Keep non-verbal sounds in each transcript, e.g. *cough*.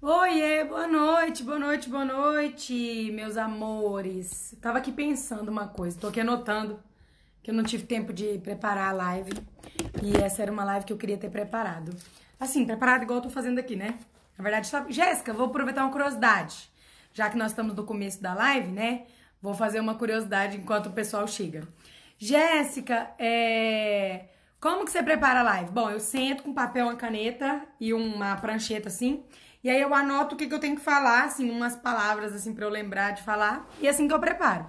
Oiê, boa noite, boa noite, boa noite, meus amores. Tava aqui pensando uma coisa, tô aqui anotando que eu não tive tempo de preparar a live e essa era uma live que eu queria ter preparado. Assim, preparado igual eu tô fazendo aqui, né? Na verdade, só... Jéssica, vou aproveitar uma curiosidade. Já que nós estamos no começo da live, né? Vou fazer uma curiosidade enquanto o pessoal chega. Jéssica, é... como que você prepara a live? Bom, eu sento com papel, uma caneta e uma prancheta assim e aí eu anoto o que, que eu tenho que falar, assim, umas palavras assim para eu lembrar de falar. E assim que eu preparo.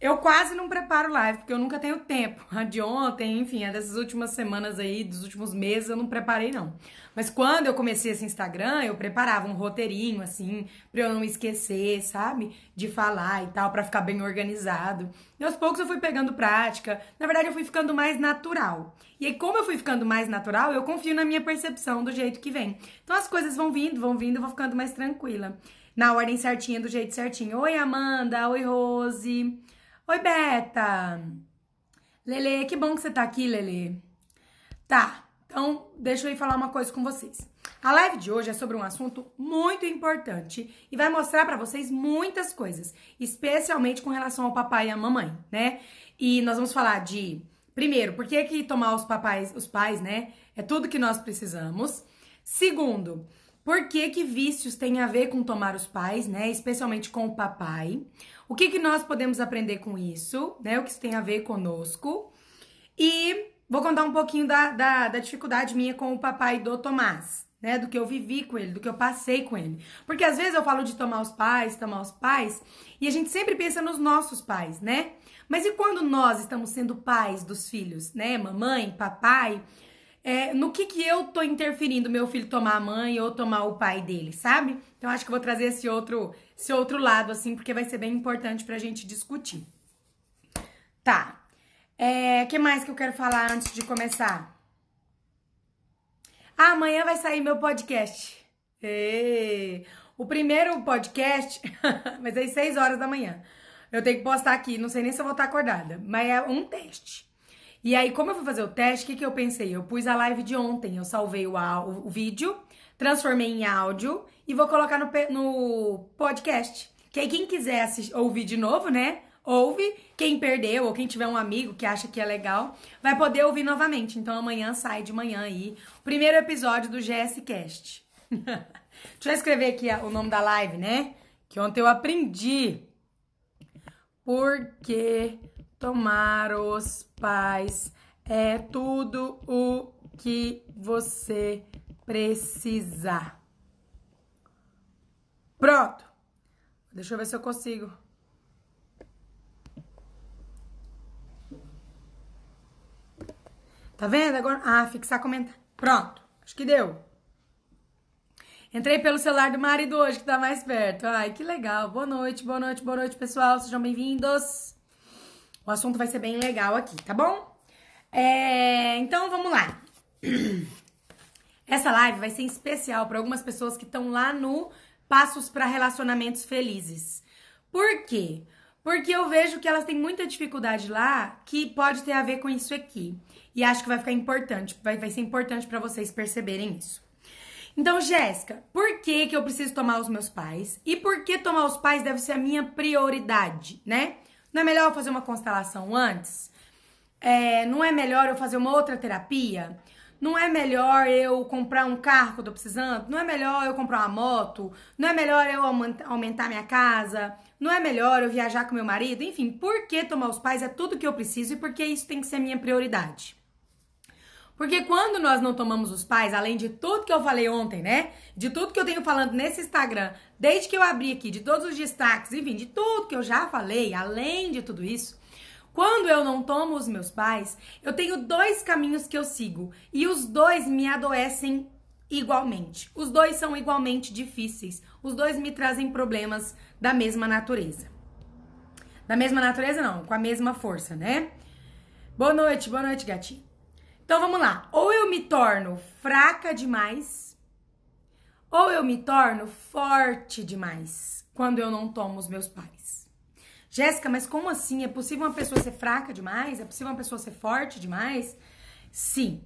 Eu quase não preparo live, porque eu nunca tenho tempo. A de ontem, enfim, a dessas últimas semanas aí, dos últimos meses, eu não preparei, não. Mas quando eu comecei esse Instagram, eu preparava um roteirinho, assim, pra eu não esquecer, sabe? De falar e tal, para ficar bem organizado. E aos poucos eu fui pegando prática. Na verdade, eu fui ficando mais natural. E aí, como eu fui ficando mais natural, eu confio na minha percepção do jeito que vem. Então as coisas vão vindo, vão vindo, eu vou ficando mais tranquila. Na ordem certinha, do jeito certinho. Oi, Amanda. Oi, Rose. Oi, Beta. Lele, que bom que você tá aqui, Lele. Tá, então deixa eu ir falar uma coisa com vocês. A live de hoje é sobre um assunto muito importante e vai mostrar para vocês muitas coisas, especialmente com relação ao papai e à mamãe, né? E nós vamos falar de, primeiro, por que que tomar os papais, os pais, né? É tudo que nós precisamos. Segundo, por que que vícios têm a ver com tomar os pais, né? Especialmente com o papai. O que, que nós podemos aprender com isso, né? O que isso tem a ver conosco. E vou contar um pouquinho da, da, da dificuldade minha com o papai do Tomás, né? Do que eu vivi com ele, do que eu passei com ele. Porque às vezes eu falo de tomar os pais, tomar os pais, e a gente sempre pensa nos nossos pais, né? Mas e quando nós estamos sendo pais dos filhos, né? Mamãe, papai, é, no que que eu tô interferindo meu filho tomar a mãe ou tomar o pai dele, sabe? Então acho que eu vou trazer esse outro, esse outro lado assim, porque vai ser bem importante pra gente discutir. Tá. É, que mais que eu quero falar antes de começar? Ah, amanhã vai sair meu podcast. Ê, o primeiro podcast, *laughs* mas é às 6 horas da manhã. Eu tenho que postar aqui, não sei nem se eu vou estar acordada, mas é um teste. E aí, como eu fui fazer o teste, o que, que eu pensei? Eu pus a live de ontem, eu salvei o, o, o vídeo, transformei em áudio e vou colocar no, no podcast. Que aí quem quiser assistir, ouvir de novo, né? Ouve. Quem perdeu ou quem tiver um amigo que acha que é legal, vai poder ouvir novamente. Então amanhã sai de manhã aí primeiro episódio do GS Cast. *laughs* Deixa eu escrever aqui o nome da live, né? Que ontem eu aprendi. Porque tomar os pais é tudo o que você precisa. Pronto. Deixa eu ver se eu consigo. Tá vendo? Agora, ah, fixar comentário. Pronto. Acho que deu. Entrei pelo celular do marido hoje, que tá mais perto. Ai, que legal. Boa noite, boa noite, boa noite, pessoal. Sejam bem-vindos. O assunto vai ser bem legal aqui, tá bom? É, então vamos lá. *clears throat* Essa live vai ser especial para algumas pessoas que estão lá no Passos para Relacionamentos Felizes. Por quê? Porque eu vejo que elas têm muita dificuldade lá que pode ter a ver com isso aqui. E acho que vai ficar importante, vai, vai ser importante para vocês perceberem isso. Então, Jéssica, por que, que eu preciso tomar os meus pais? E por que tomar os pais deve ser a minha prioridade, né? Não é melhor eu fazer uma constelação antes? É, não é melhor eu fazer uma outra terapia? Não é melhor eu comprar um carro que eu tô precisando? Não é melhor eu comprar uma moto? Não é melhor eu aumentar minha casa? Não é melhor eu viajar com meu marido? Enfim, por que tomar os pais é tudo que eu preciso e por que isso tem que ser minha prioridade? Porque quando nós não tomamos os pais, além de tudo que eu falei ontem, né? De tudo que eu tenho falando nesse Instagram, desde que eu abri aqui, de todos os destaques, enfim, de tudo que eu já falei, além de tudo isso, quando eu não tomo os meus pais, eu tenho dois caminhos que eu sigo e os dois me adoecem igualmente. Os dois são igualmente difíceis. Os dois me trazem problemas da mesma natureza. Da mesma natureza, não, com a mesma força, né? Boa noite, boa noite, gatinho. Então vamos lá. Ou eu me torno fraca demais, ou eu me torno forte demais quando eu não tomo os meus pais. Jéssica, mas como assim? É possível uma pessoa ser fraca demais? É possível uma pessoa ser forte demais? Sim.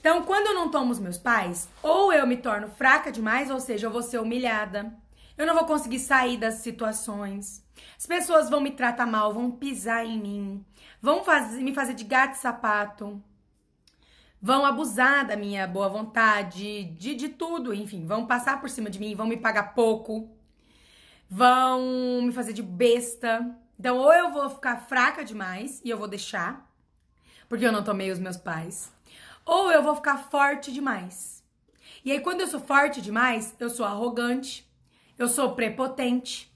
Então, quando eu não tomo os meus pais, ou eu me torno fraca demais, ou seja, eu vou ser humilhada, eu não vou conseguir sair das situações, as pessoas vão me tratar mal, vão pisar em mim, vão fazer, me fazer de gato e sapato, vão abusar da minha boa vontade, de, de tudo, enfim, vão passar por cima de mim, vão me pagar pouco, vão me fazer de besta. Então, ou eu vou ficar fraca demais e eu vou deixar, porque eu não tomei os meus pais, ou eu vou ficar forte demais. E aí, quando eu sou forte demais, eu sou arrogante, eu sou prepotente,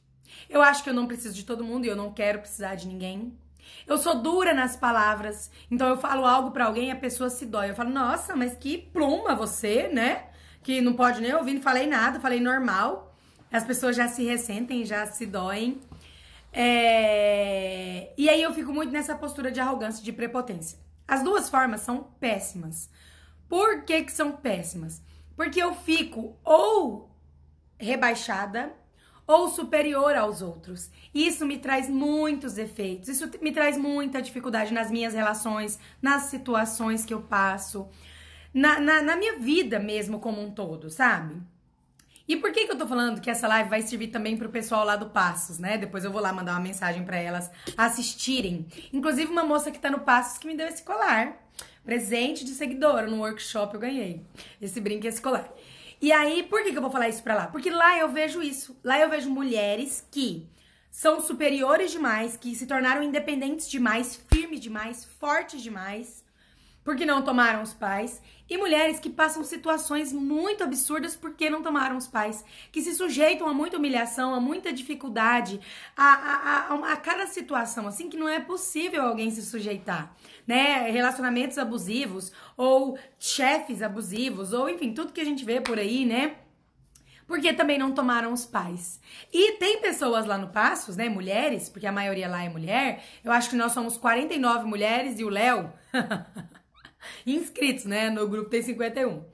eu acho que eu não preciso de todo mundo e eu não quero precisar de ninguém. Eu sou dura nas palavras, então eu falo algo para alguém e a pessoa se dói. Eu falo, nossa, mas que pluma você, né? Que não pode nem ouvir, não falei nada, falei normal. As pessoas já se ressentem, já se doem. É... E aí eu fico muito nessa postura de arrogância, de prepotência. As duas formas são péssimas. Por que, que são péssimas? Porque eu fico ou rebaixada ou superior aos outros. Isso me traz muitos efeitos, isso me traz muita dificuldade nas minhas relações, nas situações que eu passo, na, na, na minha vida mesmo como um todo, sabe? E por que, que eu tô falando que essa live vai servir também pro pessoal lá do Passos, né? Depois eu vou lá mandar uma mensagem para elas assistirem. Inclusive, uma moça que tá no Passos que me deu esse colar. Presente de seguidora no workshop eu ganhei. Esse brinco e esse colar. E aí, por que, que eu vou falar isso pra lá? Porque lá eu vejo isso. Lá eu vejo mulheres que são superiores demais, que se tornaram independentes demais, firmes demais, fortes demais, porque não tomaram os pais, e mulheres que passam situações muito absurdas porque não tomaram os pais, que se sujeitam a muita humilhação, a muita dificuldade, a, a, a, a cada situação, assim, que não é possível alguém se sujeitar, né? Relacionamentos abusivos, ou chefes abusivos, ou enfim, tudo que a gente vê por aí, né? porque também não tomaram os pais. E tem pessoas lá no Passos, né, mulheres, porque a maioria lá é mulher. Eu acho que nós somos 49 mulheres e o Léo *laughs* inscritos, né? No grupo tem 51.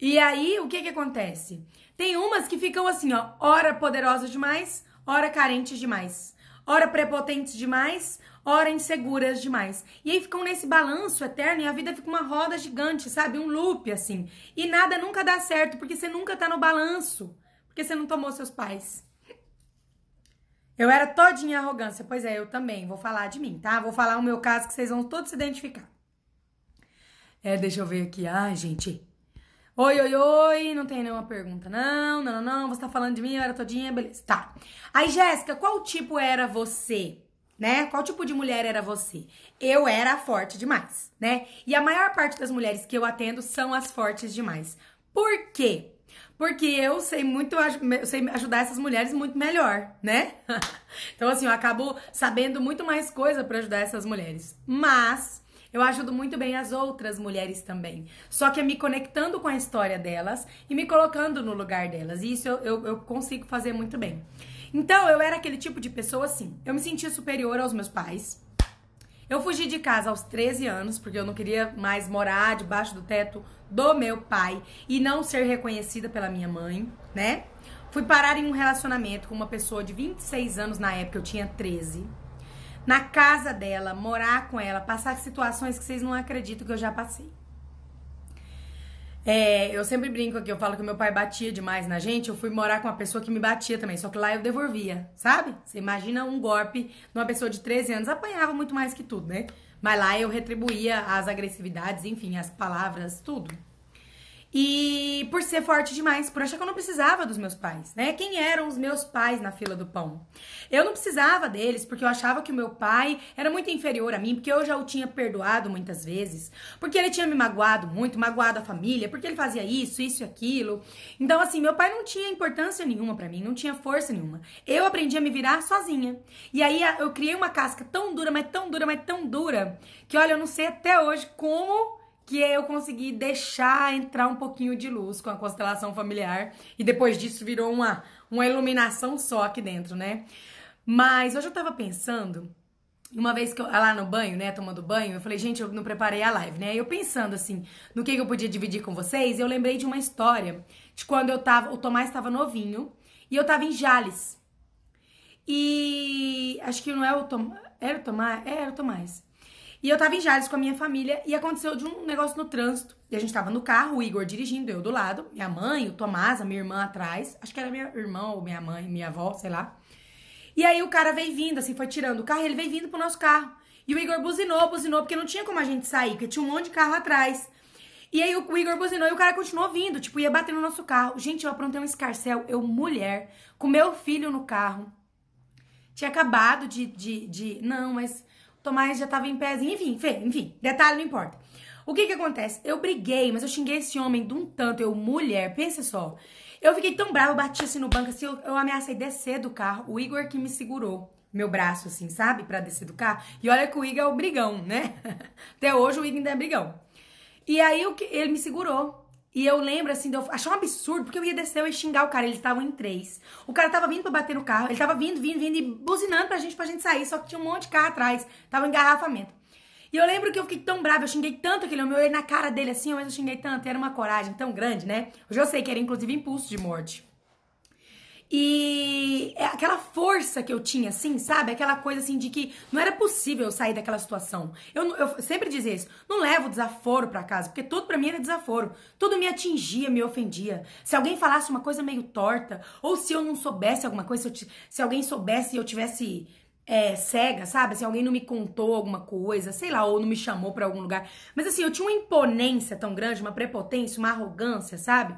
E aí, o que que acontece? Tem umas que ficam assim, ó, hora poderosas demais, hora carentes demais, hora prepotentes demais, hora inseguras demais. E aí ficam nesse balanço eterno e a vida fica uma roda gigante, sabe? Um loop assim. E nada nunca dá certo, porque você nunca tá no balanço, porque você não tomou seus pais. Eu era todinha arrogância, pois é, eu também. Vou falar de mim, tá? Vou falar o meu caso que vocês vão todos se identificar. É, deixa eu ver aqui. Ai, gente. Oi, oi, oi. Não tem nenhuma pergunta. Não, não, não, não. Você tá falando de mim, era todinha, beleza. Tá. Aí, Jéssica, qual tipo era você? Né? Qual tipo de mulher era você? Eu era forte demais, né? E a maior parte das mulheres que eu atendo são as fortes demais. Por quê? Porque eu sei muito, eu sei ajudar essas mulheres muito melhor, né? *laughs* então, assim, eu acabo sabendo muito mais coisa para ajudar essas mulheres. Mas eu ajudo muito bem as outras mulheres também. Só que é me conectando com a história delas e me colocando no lugar delas. E isso eu, eu, eu consigo fazer muito bem. Então, eu era aquele tipo de pessoa assim. Eu me sentia superior aos meus pais. Eu fugi de casa aos 13 anos, porque eu não queria mais morar debaixo do teto do meu pai e não ser reconhecida pela minha mãe, né? Fui parar em um relacionamento com uma pessoa de 26 anos na época, eu tinha 13 na casa dela, morar com ela, passar situações que vocês não acreditam que eu já passei. É, eu sempre brinco aqui, eu falo que meu pai batia demais na gente, eu fui morar com uma pessoa que me batia também, só que lá eu devolvia, sabe? Você imagina um golpe numa pessoa de 13 anos, apanhava muito mais que tudo, né? Mas lá eu retribuía as agressividades, enfim, as palavras, tudo. E por ser forte demais, por achar que eu não precisava dos meus pais, né? Quem eram os meus pais na fila do pão? Eu não precisava deles porque eu achava que o meu pai era muito inferior a mim, porque eu já o tinha perdoado muitas vezes, porque ele tinha me magoado muito, magoado a família, porque ele fazia isso, isso e aquilo. Então, assim, meu pai não tinha importância nenhuma para mim, não tinha força nenhuma. Eu aprendi a me virar sozinha. E aí eu criei uma casca tão dura, mas tão dura, mas tão dura, que olha, eu não sei até hoje como que eu consegui deixar entrar um pouquinho de luz com a constelação familiar. E depois disso virou uma, uma iluminação só aqui dentro, né? Mas hoje eu tava pensando, uma vez que eu lá no banho, né, tomando banho, eu falei, gente, eu não preparei a live, né? Eu pensando assim, no que, que eu podia dividir com vocês, eu lembrei de uma história de quando eu tava, o Tomás estava novinho e eu tava em Jales. E acho que não é o Tomás, era o Tomás? É, era o Tomás. E eu tava em Jales com a minha família e aconteceu de um negócio no trânsito. E a gente tava no carro, o Igor dirigindo, eu do lado, minha mãe, o Tomás, a minha irmã atrás. Acho que era minha irmã ou minha mãe, minha avó, sei lá. E aí o cara veio vindo, assim, foi tirando o carro, ele veio vindo pro nosso carro. E o Igor buzinou, buzinou, porque não tinha como a gente sair, porque tinha um monte de carro atrás. E aí o Igor buzinou e o cara continuou vindo, tipo, ia bater no nosso carro. Gente, eu aprontei um escarcel, eu, mulher, com meu filho no carro. Tinha acabado de. de, de não, mas Tomás já tava em pezinho, enfim, enfim, detalhe não importa. O que que acontece? Eu briguei, mas eu xinguei esse homem de um tanto, eu, mulher, pensa só. Eu fiquei tão brava, bati assim no banco, assim, eu, eu ameacei descer do carro, o Igor que me segurou meu braço, assim, sabe? para descer do carro. E olha que o Igor é o brigão, né? *laughs* Até hoje o Igor ainda é brigão. E aí ele me segurou. E eu lembro, assim, de eu achar um absurdo, porque eu ia descer, eu ia xingar o cara, eles estavam em três. O cara tava vindo pra bater no carro, ele tava vindo, vindo, vindo e buzinando pra gente, pra gente sair, só que tinha um monte de carro atrás, tava engarrafamento. E eu lembro que eu fiquei tão brava, eu xinguei tanto aquele homem, eu olhei na cara dele assim, mas eu xinguei tanto, era uma coragem tão grande, né? Hoje eu sei que era inclusive impulso de morte. E é aquela força que eu tinha, assim, sabe? Aquela coisa assim de que não era possível eu sair daquela situação. Eu, eu sempre dizia isso: não levo desaforo para casa, porque tudo para mim era desaforo. Tudo me atingia, me ofendia. Se alguém falasse uma coisa meio torta, ou se eu não soubesse alguma coisa, se, eu, se alguém soubesse e eu tivesse é, cega, sabe? Se alguém não me contou alguma coisa, sei lá, ou não me chamou para algum lugar. Mas assim, eu tinha uma imponência tão grande, uma prepotência, uma arrogância, sabe?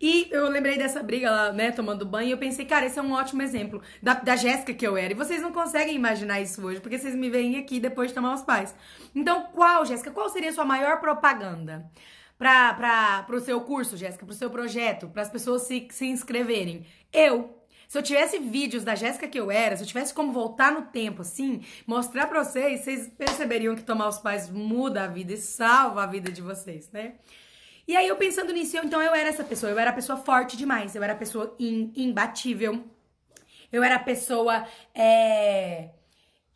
E eu lembrei dessa briga lá, né, tomando banho, e eu pensei, cara, esse é um ótimo exemplo da, da Jéssica que eu era. E vocês não conseguem imaginar isso hoje, porque vocês me veem aqui depois de tomar os pais. Então, qual, Jéssica, qual seria a sua maior propaganda? Para o seu curso, Jéssica, para o seu projeto, para as pessoas se, se inscreverem? Eu, se eu tivesse vídeos da Jéssica que eu era, se eu tivesse como voltar no tempo, assim, mostrar pra vocês, vocês perceberiam que tomar os pais muda a vida e salva a vida de vocês, né? E aí eu pensando nisso, eu, então eu era essa pessoa, eu era a pessoa forte demais, eu era a pessoa in, imbatível, eu era a pessoa é,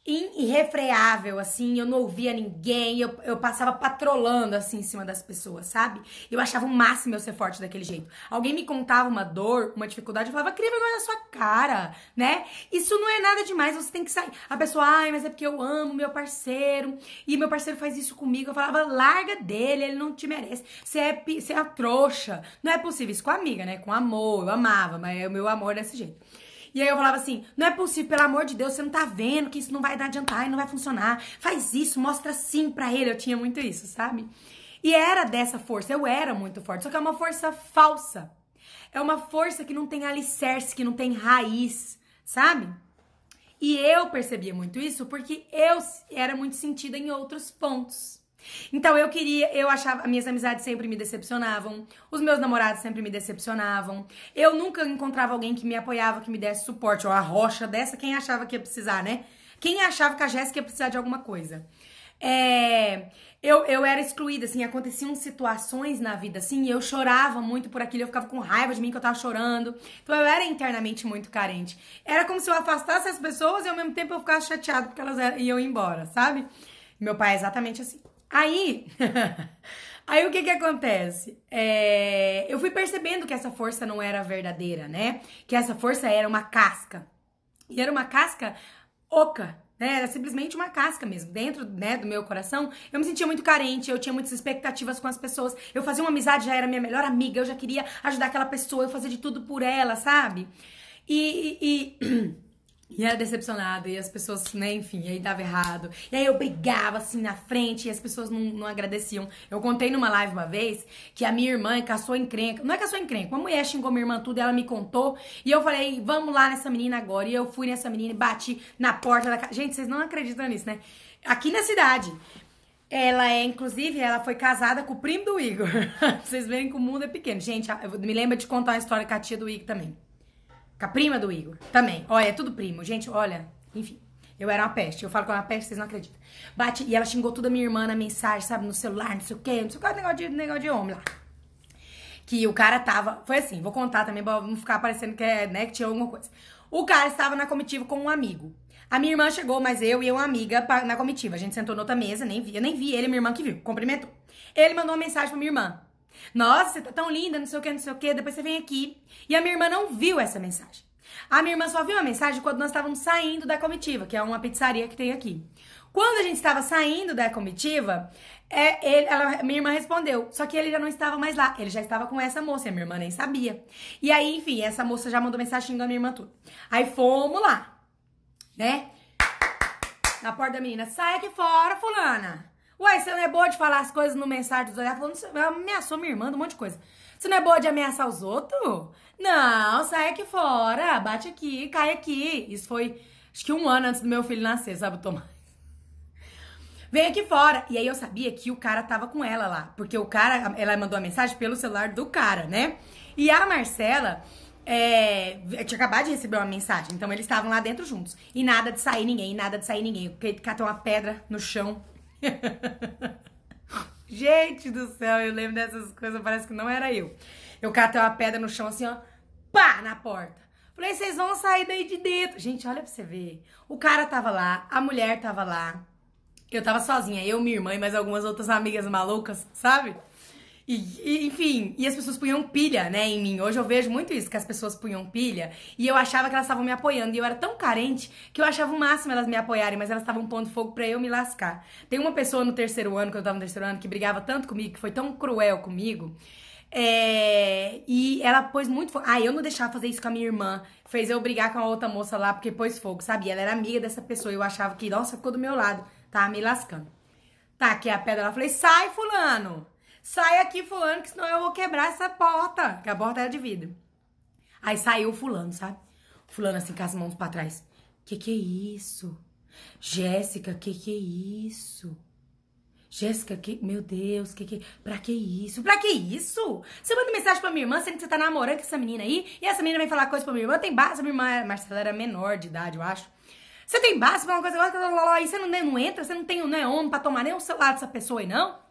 irrefreável, assim, eu não ouvia ninguém, eu, eu passava patrolando, assim, em cima das pessoas, sabe? Eu achava o máximo eu ser forte daquele jeito. Alguém me contava uma dor, uma dificuldade, eu falava, cria vergonha na sua cara, né? Isso não é nada demais, você tem que sair. A pessoa, ai, mas é porque eu amo meu parceiro, e meu parceiro faz isso comigo. Eu falava, larga dele, ele não te merece. Você é, você é a trouxa. Não é possível, isso com a amiga, né? Com amor, eu amava, mas é o meu amor desse jeito. E aí eu falava assim: não é possível, pelo amor de Deus, você não tá vendo que isso não vai dar adiantar e não vai funcionar. Faz isso, mostra sim pra ele. Eu tinha muito isso, sabe? E era dessa força, eu era muito forte, só que é uma força falsa. É uma força que não tem alicerce, que não tem raiz, sabe? E eu percebia muito isso porque eu era muito sentida em outros pontos. Então eu queria, eu achava, minhas amizades sempre me decepcionavam, os meus namorados sempre me decepcionavam. Eu nunca encontrava alguém que me apoiava, que me desse suporte, ou a rocha dessa, quem achava que ia precisar, né? Quem achava que a Jéssica ia precisar de alguma coisa. É, eu, eu era excluída, assim, aconteciam situações na vida, assim, e eu chorava muito por aquilo, eu ficava com raiva de mim que eu tava chorando. Então eu era internamente muito carente. Era como se eu afastasse as pessoas e ao mesmo tempo eu ficasse chateado porque elas iam embora, sabe? Meu pai é exatamente assim. Aí, *laughs* aí o que que acontece? É, eu fui percebendo que essa força não era verdadeira, né? Que essa força era uma casca. E era uma casca oca, né? Era simplesmente uma casca mesmo. Dentro né, do meu coração, eu me sentia muito carente, eu tinha muitas expectativas com as pessoas. Eu fazia uma amizade, já era minha melhor amiga, eu já queria ajudar aquela pessoa, eu fazia de tudo por ela, sabe? e, e, e *clears throat* E era decepcionada, e as pessoas, né, enfim, aí dava errado. E aí eu brigava assim na frente e as pessoas não, não agradeciam. Eu contei numa live uma vez que a minha irmã caçou encrenca. Não é caçou encrenca, uma mulher xingou minha irmã tudo, ela me contou. E eu falei, vamos lá nessa menina agora. E eu fui nessa menina e bati na porta da casa. Gente, vocês não acreditam nisso, né? Aqui na cidade. Ela é, inclusive, ela foi casada com o primo do Igor. *laughs* vocês veem que o mundo é pequeno. Gente, me lembra de contar a história com a tia do Igor também. Com a prima do Igor também. Olha, é tudo primo. Gente, olha, enfim. Eu era uma peste. Eu falo que eu era uma peste, vocês não acreditam. Bate, e ela xingou toda a minha irmã na mensagem, sabe? No celular, não sei o quê, não sei o que, negócio de, negócio de homem lá. Que o cara tava. Foi assim, vou contar também, pra não ficar parecendo que, é, né, que tinha alguma coisa. O cara estava na comitiva com um amigo. A minha irmã chegou, mas eu e uma amiga na comitiva. A gente sentou na outra mesa, nem vi. Eu nem vi ele, minha irmã que viu, cumprimentou. Ele mandou uma mensagem pra minha irmã. Nossa, você tá tão linda, não sei o que, não sei o que, depois você vem aqui. E a minha irmã não viu essa mensagem. A minha irmã só viu a mensagem quando nós estávamos saindo da comitiva, que é uma pizzaria que tem aqui. Quando a gente estava saindo da comitiva, é, ele, ela, minha irmã respondeu. Só que ele já não estava mais lá. Ele já estava com essa moça. E a minha irmã nem sabia. E aí, enfim, essa moça já mandou mensagem xingando a minha irmã tudo. Aí fomos lá, né? Na porta da menina. Sai aqui fora, fulana. Uai, você não é boa de falar as coisas no mensagem dos olhar? Falando, ameaçou minha irmã, um monte de coisa. Você não é boa de ameaçar os outros? Não, sai aqui fora, bate aqui, cai aqui. Isso foi, acho que um ano antes do meu filho nascer, sabe, Tomás? Vem aqui fora. E aí eu sabia que o cara tava com ela lá. Porque o cara, ela mandou a mensagem pelo celular do cara, né? E a Marcela é, tinha acabado de receber uma mensagem. Então eles estavam lá dentro juntos. E nada de sair ninguém, nada de sair ninguém. Catou uma pedra no chão. *laughs* Gente do céu, eu lembro dessas coisas, parece que não era eu. Eu catei uma pedra no chão assim, ó, pá, na porta. Falei, vocês vão sair daí de dentro. Gente, olha pra você ver. O cara tava lá, a mulher tava lá. Eu tava sozinha, eu, minha irmã e mais algumas outras amigas malucas, sabe? E, enfim, e as pessoas punham pilha, né, em mim. Hoje eu vejo muito isso, que as pessoas punham pilha. E eu achava que elas estavam me apoiando. E eu era tão carente que eu achava o máximo elas me apoiarem, mas elas estavam pondo fogo pra eu me lascar. Tem uma pessoa no terceiro ano, que eu tava no terceiro ano, que brigava tanto comigo, que foi tão cruel comigo. É, e ela pôs muito fogo. Ah, eu não deixava fazer isso com a minha irmã. Fez eu brigar com a outra moça lá porque pôs fogo, sabe? Ela era amiga dessa pessoa. E eu achava que, nossa, ficou do meu lado. Tava me lascando. Tá, aqui a pedra. Ela falei, sai, fulano. Sai aqui, fulano, que senão eu vou quebrar essa porta. Que a porta era de vidro. Aí saiu fulano, sabe? Fulano assim, com as mãos pra trás. Que que é isso? Jéssica, que que é isso? Jéssica, que, meu Deus, que que, pra que isso? Pra que isso? Você manda mensagem pra minha irmã, sendo que você tá namorando com essa menina aí, e essa menina vem falar coisa pra minha irmã, tem base, minha irmã, Marcela era menor de idade, eu acho. Você tem base pra uma coisa, e você não, não entra, você não tem não é homem pra tomar nem o celular dessa pessoa aí, não?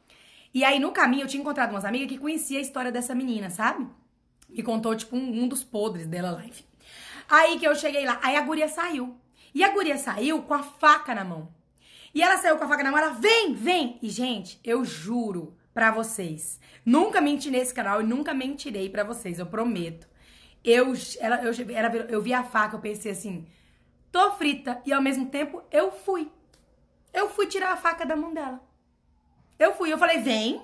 E aí, no caminho, eu tinha encontrado umas amigas que conhecia a história dessa menina, sabe? Me contou, tipo, um, um dos podres dela lá, enfim. Aí que eu cheguei lá, aí a guria saiu. E a guria saiu com a faca na mão. E ela saiu com a faca na mão, ela, vem, vem! E, gente, eu juro pra vocês, nunca menti nesse canal e nunca mentirei pra vocês, eu prometo. Eu, ela, eu, ela, eu vi a faca, eu pensei assim, tô frita. E ao mesmo tempo, eu fui. Eu fui tirar a faca da mão dela. Eu fui, eu falei, vem,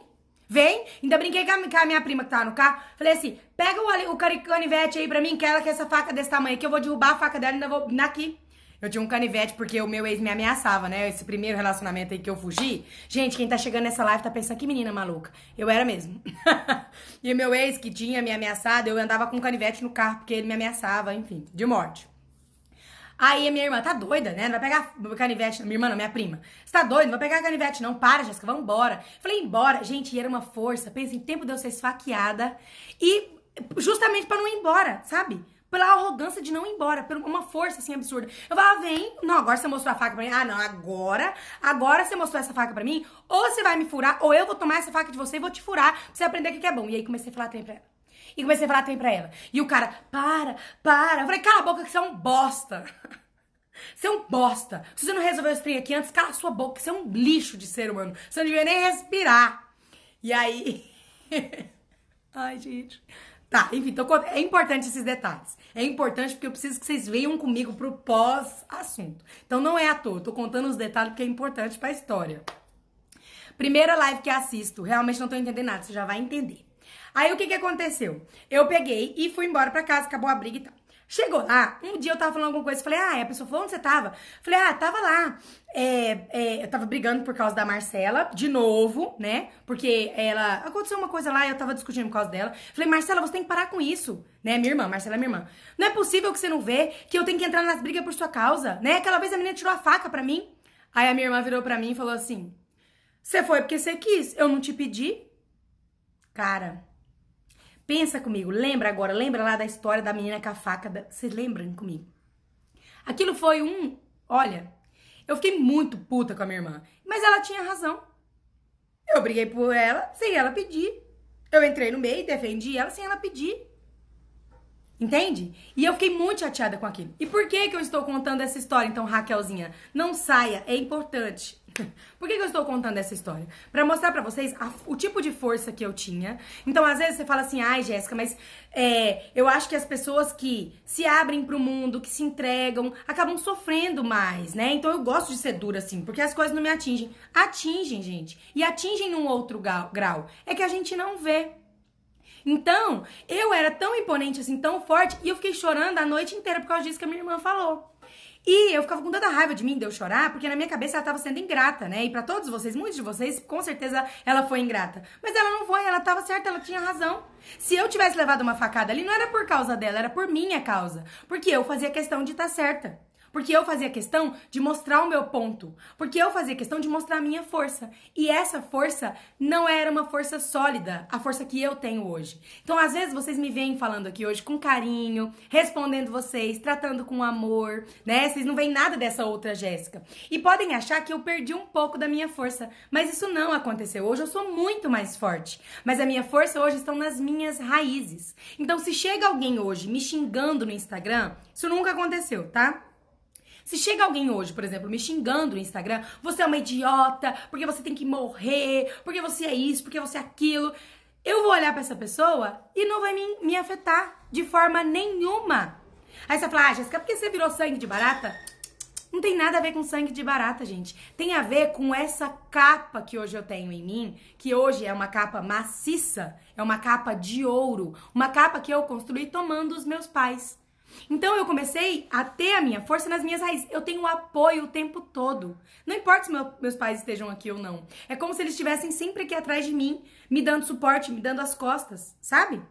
vem. Ainda brinquei com a, com a minha prima que tava no carro. Falei assim, pega o, o canivete aí pra mim, que ela quer essa faca desse tamanho aqui, eu vou derrubar a faca dela e ainda vou daqui. Eu tinha um canivete porque o meu ex me ameaçava, né? Esse primeiro relacionamento aí que eu fugi. Gente, quem tá chegando nessa live tá pensando que menina maluca. Eu era mesmo. *laughs* e o meu ex que tinha me ameaçado, eu andava com um canivete no carro porque ele me ameaçava, enfim, de morte. Aí a minha irmã, tá doida, né? Não vai pegar canivete. Minha irmã não, minha prima. Você tá doida? Não vai pegar canivete, não. Para, Jéssica, vamos embora. Falei, embora. Gente, era uma força. Pensa em tempo de eu ser esfaqueada. E justamente para não ir embora, sabe? Pela arrogância de não ir embora, por uma força assim absurda. Eu falava, vem, não, agora você mostrou a faca pra mim. Ah, não, agora, agora você mostrou essa faca pra mim, ou você vai me furar, ou eu vou tomar essa faca de você e vou te furar pra você aprender o que é bom. E aí comecei a falar trem pra ela. E comecei a falar trem pra ela. E o cara, para, para. Eu falei, cala a boca que você é um bosta. *laughs* Você é um bosta. Se você não resolveu esse trem aqui antes, cala a sua boca, que você é um lixo de ser humano. Você não devia nem respirar. E aí. *laughs* Ai, gente. Tá, enfim, tô... é importante esses detalhes. É importante porque eu preciso que vocês venham comigo pro pós-assunto. Então não é à toa, tô contando os detalhes porque é importante pra história. Primeira live que assisto, realmente não tô entendendo nada, você já vai entender. Aí o que que aconteceu? Eu peguei e fui embora pra casa, acabou a briga e tal. Chegou lá, um dia eu tava falando alguma coisa, falei, ah, a pessoa falou, onde você tava? Falei, ah, tava lá. É, é, eu tava brigando por causa da Marcela, de novo, né? Porque ela. Aconteceu uma coisa lá eu tava discutindo por causa dela. Falei, Marcela, você tem que parar com isso, né? Minha irmã, Marcela é minha irmã. Não é possível que você não vê que eu tenho que entrar nas brigas por sua causa, né? Aquela vez a menina tirou a faca pra mim. Aí a minha irmã virou pra mim e falou assim: Você foi porque você quis, eu não te pedi. Cara, Pensa comigo, lembra agora, lembra lá da história da menina com a faca. Da... Vocês lembram comigo? Aquilo foi um. Olha, Eu fiquei muito puta com a minha irmã. Mas ela tinha razão. Eu briguei por ela sem ela pedir. Eu entrei no meio e defendi ela sem ela pedir. Entende? E eu fiquei muito chateada com aquilo. E por que, que eu estou contando essa história, então, Raquelzinha? Não saia, é importante. *laughs* Por que, que eu estou contando essa história? Para mostrar para vocês a, o tipo de força que eu tinha. Então, às vezes você fala assim, ai, Jéssica, mas é, eu acho que as pessoas que se abrem pro mundo, que se entregam, acabam sofrendo mais, né? Então eu gosto de ser dura assim, porque as coisas não me atingem. Atingem, gente. E atingem num outro grau. É que a gente não vê. Então, eu era tão imponente assim, tão forte, e eu fiquei chorando a noite inteira por causa disso que a minha irmã falou. E eu ficava com tanta raiva de mim de eu chorar, porque na minha cabeça ela tava sendo ingrata, né? E para todos vocês, muitos de vocês, com certeza ela foi ingrata. Mas ela não foi, ela tava certa, ela tinha razão. Se eu tivesse levado uma facada ali, não era por causa dela, era por minha causa. Porque eu fazia questão de estar tá certa. Porque eu fazia questão de mostrar o meu ponto. Porque eu fazia questão de mostrar a minha força. E essa força não era uma força sólida, a força que eu tenho hoje. Então, às vezes, vocês me veem falando aqui hoje com carinho, respondendo vocês, tratando com amor, né? Vocês não veem nada dessa outra Jéssica. E podem achar que eu perdi um pouco da minha força. Mas isso não aconteceu. Hoje eu sou muito mais forte. Mas a minha força hoje estão nas minhas raízes. Então, se chega alguém hoje me xingando no Instagram, isso nunca aconteceu, tá? Se chega alguém hoje, por exemplo, me xingando no Instagram, você é uma idiota, porque você tem que morrer, porque você é isso, porque você é aquilo. Eu vou olhar para essa pessoa e não vai me, me afetar de forma nenhuma. Aí você fala, ah, Jéssica, porque você virou sangue de barata? Não tem nada a ver com sangue de barata, gente. Tem a ver com essa capa que hoje eu tenho em mim, que hoje é uma capa maciça, é uma capa de ouro, uma capa que eu construí tomando os meus pais. Então eu comecei a ter a minha força nas minhas raízes. Eu tenho apoio o tempo todo. Não importa se meu, meus pais estejam aqui ou não. É como se eles estivessem sempre aqui atrás de mim, me dando suporte, me dando as costas, sabe?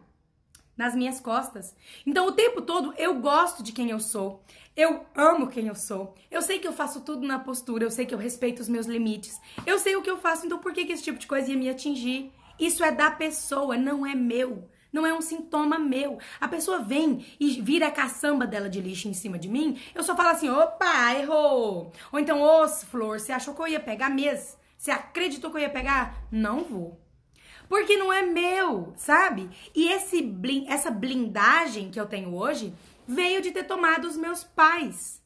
Nas minhas costas. Então o tempo todo eu gosto de quem eu sou. Eu amo quem eu sou. Eu sei que eu faço tudo na postura, eu sei que eu respeito os meus limites. Eu sei o que eu faço, então por que, que esse tipo de coisa ia me atingir? Isso é da pessoa, não é meu. Não é um sintoma meu. A pessoa vem e vira a caçamba dela de lixo em cima de mim, eu só falo assim: opa, errou. Ou então, ô, Flor, você achou que eu ia pegar mesmo? Você acreditou que eu ia pegar? Não vou. Porque não é meu, sabe? E esse essa blindagem que eu tenho hoje veio de ter tomado os meus pais.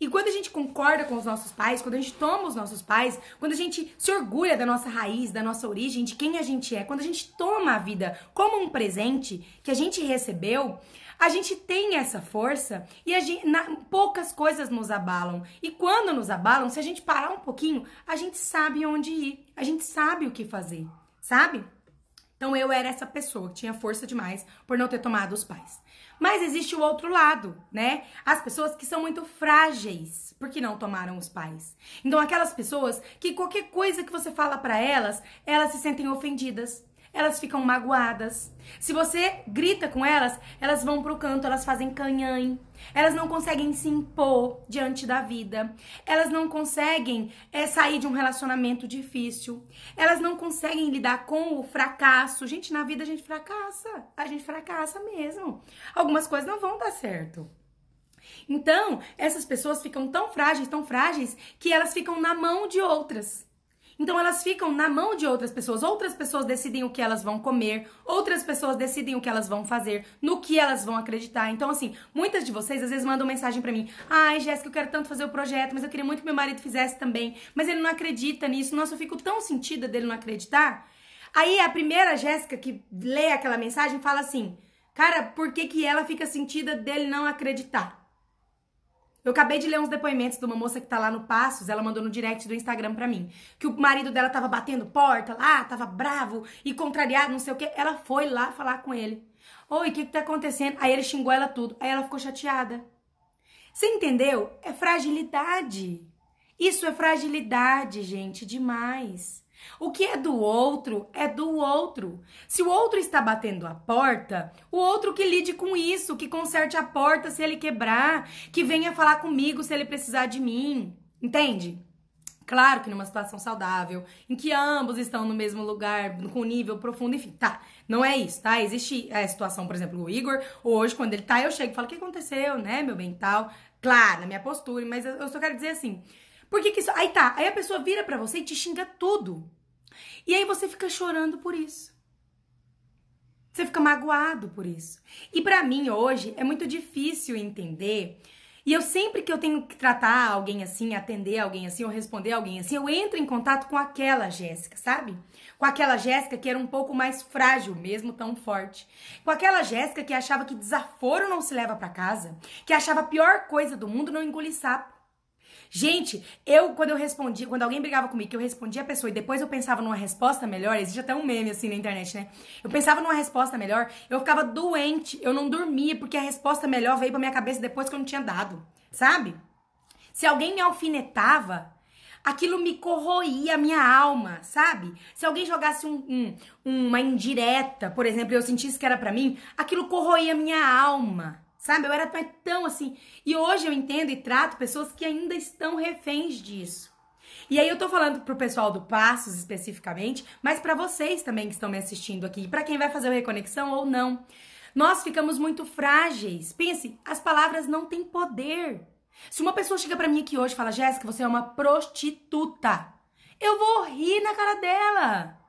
E quando a gente concorda com os nossos pais, quando a gente toma os nossos pais, quando a gente se orgulha da nossa raiz, da nossa origem, de quem a gente é, quando a gente toma a vida como um presente que a gente recebeu, a gente tem essa força e gente, na, poucas coisas nos abalam. E quando nos abalam, se a gente parar um pouquinho, a gente sabe onde ir, a gente sabe o que fazer, sabe? Então eu era essa pessoa que tinha força demais por não ter tomado os pais. Mas existe o outro lado, né? As pessoas que são muito frágeis porque não tomaram os pais. Então aquelas pessoas que qualquer coisa que você fala para elas, elas se sentem ofendidas elas ficam magoadas. Se você grita com elas, elas vão pro canto, elas fazem canhãe. Elas não conseguem se impor diante da vida. Elas não conseguem é, sair de um relacionamento difícil. Elas não conseguem lidar com o fracasso. Gente, na vida a gente fracassa. A gente fracassa mesmo. Algumas coisas não vão dar certo. Então, essas pessoas ficam tão frágeis, tão frágeis, que elas ficam na mão de outras. Então elas ficam na mão de outras pessoas. Outras pessoas decidem o que elas vão comer, outras pessoas decidem o que elas vão fazer, no que elas vão acreditar. Então assim, muitas de vocês às vezes mandam mensagem para mim: "Ai, Jéssica, eu quero tanto fazer o projeto, mas eu queria muito que meu marido fizesse também, mas ele não acredita nisso". Nossa, eu fico tão sentida dele não acreditar. Aí a primeira Jéssica que lê aquela mensagem fala assim: "Cara, por que que ela fica sentida dele não acreditar?" Eu acabei de ler uns depoimentos de uma moça que tá lá no Passos, ela mandou no direct do Instagram pra mim, que o marido dela tava batendo porta lá, tava bravo e contrariado, não sei o que. Ela foi lá falar com ele. Oi, o que que tá acontecendo? Aí ele xingou ela tudo. Aí ela ficou chateada. Você entendeu? É fragilidade. Isso é fragilidade, gente, demais. O que é do outro é do outro. Se o outro está batendo a porta, o outro que lide com isso, que conserte a porta se ele quebrar, que venha falar comigo se ele precisar de mim. Entende? Claro que numa situação saudável, em que ambos estão no mesmo lugar, com nível profundo, enfim, tá. Não é isso, tá? Existe a situação, por exemplo, o Igor, hoje, quando ele tá, eu chego e falo, o que aconteceu, né, meu bem, tal. Claro, na minha postura, mas eu só quero dizer assim, Por que, que isso. Aí tá, aí a pessoa vira pra você e te xinga tudo. E aí você fica chorando por isso. Você fica magoado por isso. E para mim hoje é muito difícil entender. E eu sempre que eu tenho que tratar alguém assim, atender alguém assim, ou responder alguém assim, eu entro em contato com aquela Jéssica, sabe? Com aquela Jéssica que era um pouco mais frágil, mesmo tão forte. Com aquela Jéssica que achava que desaforo não se leva para casa, que achava a pior coisa do mundo não engolir sapo. Gente, eu, quando eu respondi, quando alguém brigava comigo, que eu respondia a pessoa e depois eu pensava numa resposta melhor, existe até um meme assim na internet, né? Eu pensava numa resposta melhor, eu ficava doente, eu não dormia, porque a resposta melhor veio pra minha cabeça depois que eu não tinha dado, sabe? Se alguém me alfinetava, aquilo me corroía a minha alma, sabe? Se alguém jogasse um, um, uma indireta, por exemplo, e eu sentisse que era para mim, aquilo corroía a minha alma. Sabe? Eu era tão assim. E hoje eu entendo e trato pessoas que ainda estão reféns disso. E aí eu tô falando pro pessoal do Passos especificamente, mas para vocês também que estão me assistindo aqui, para quem vai fazer o reconexão ou não. Nós ficamos muito frágeis. Pense, as palavras não têm poder. Se uma pessoa chega para mim aqui hoje e fala: "Jéssica, você é uma prostituta", eu vou rir na cara dela.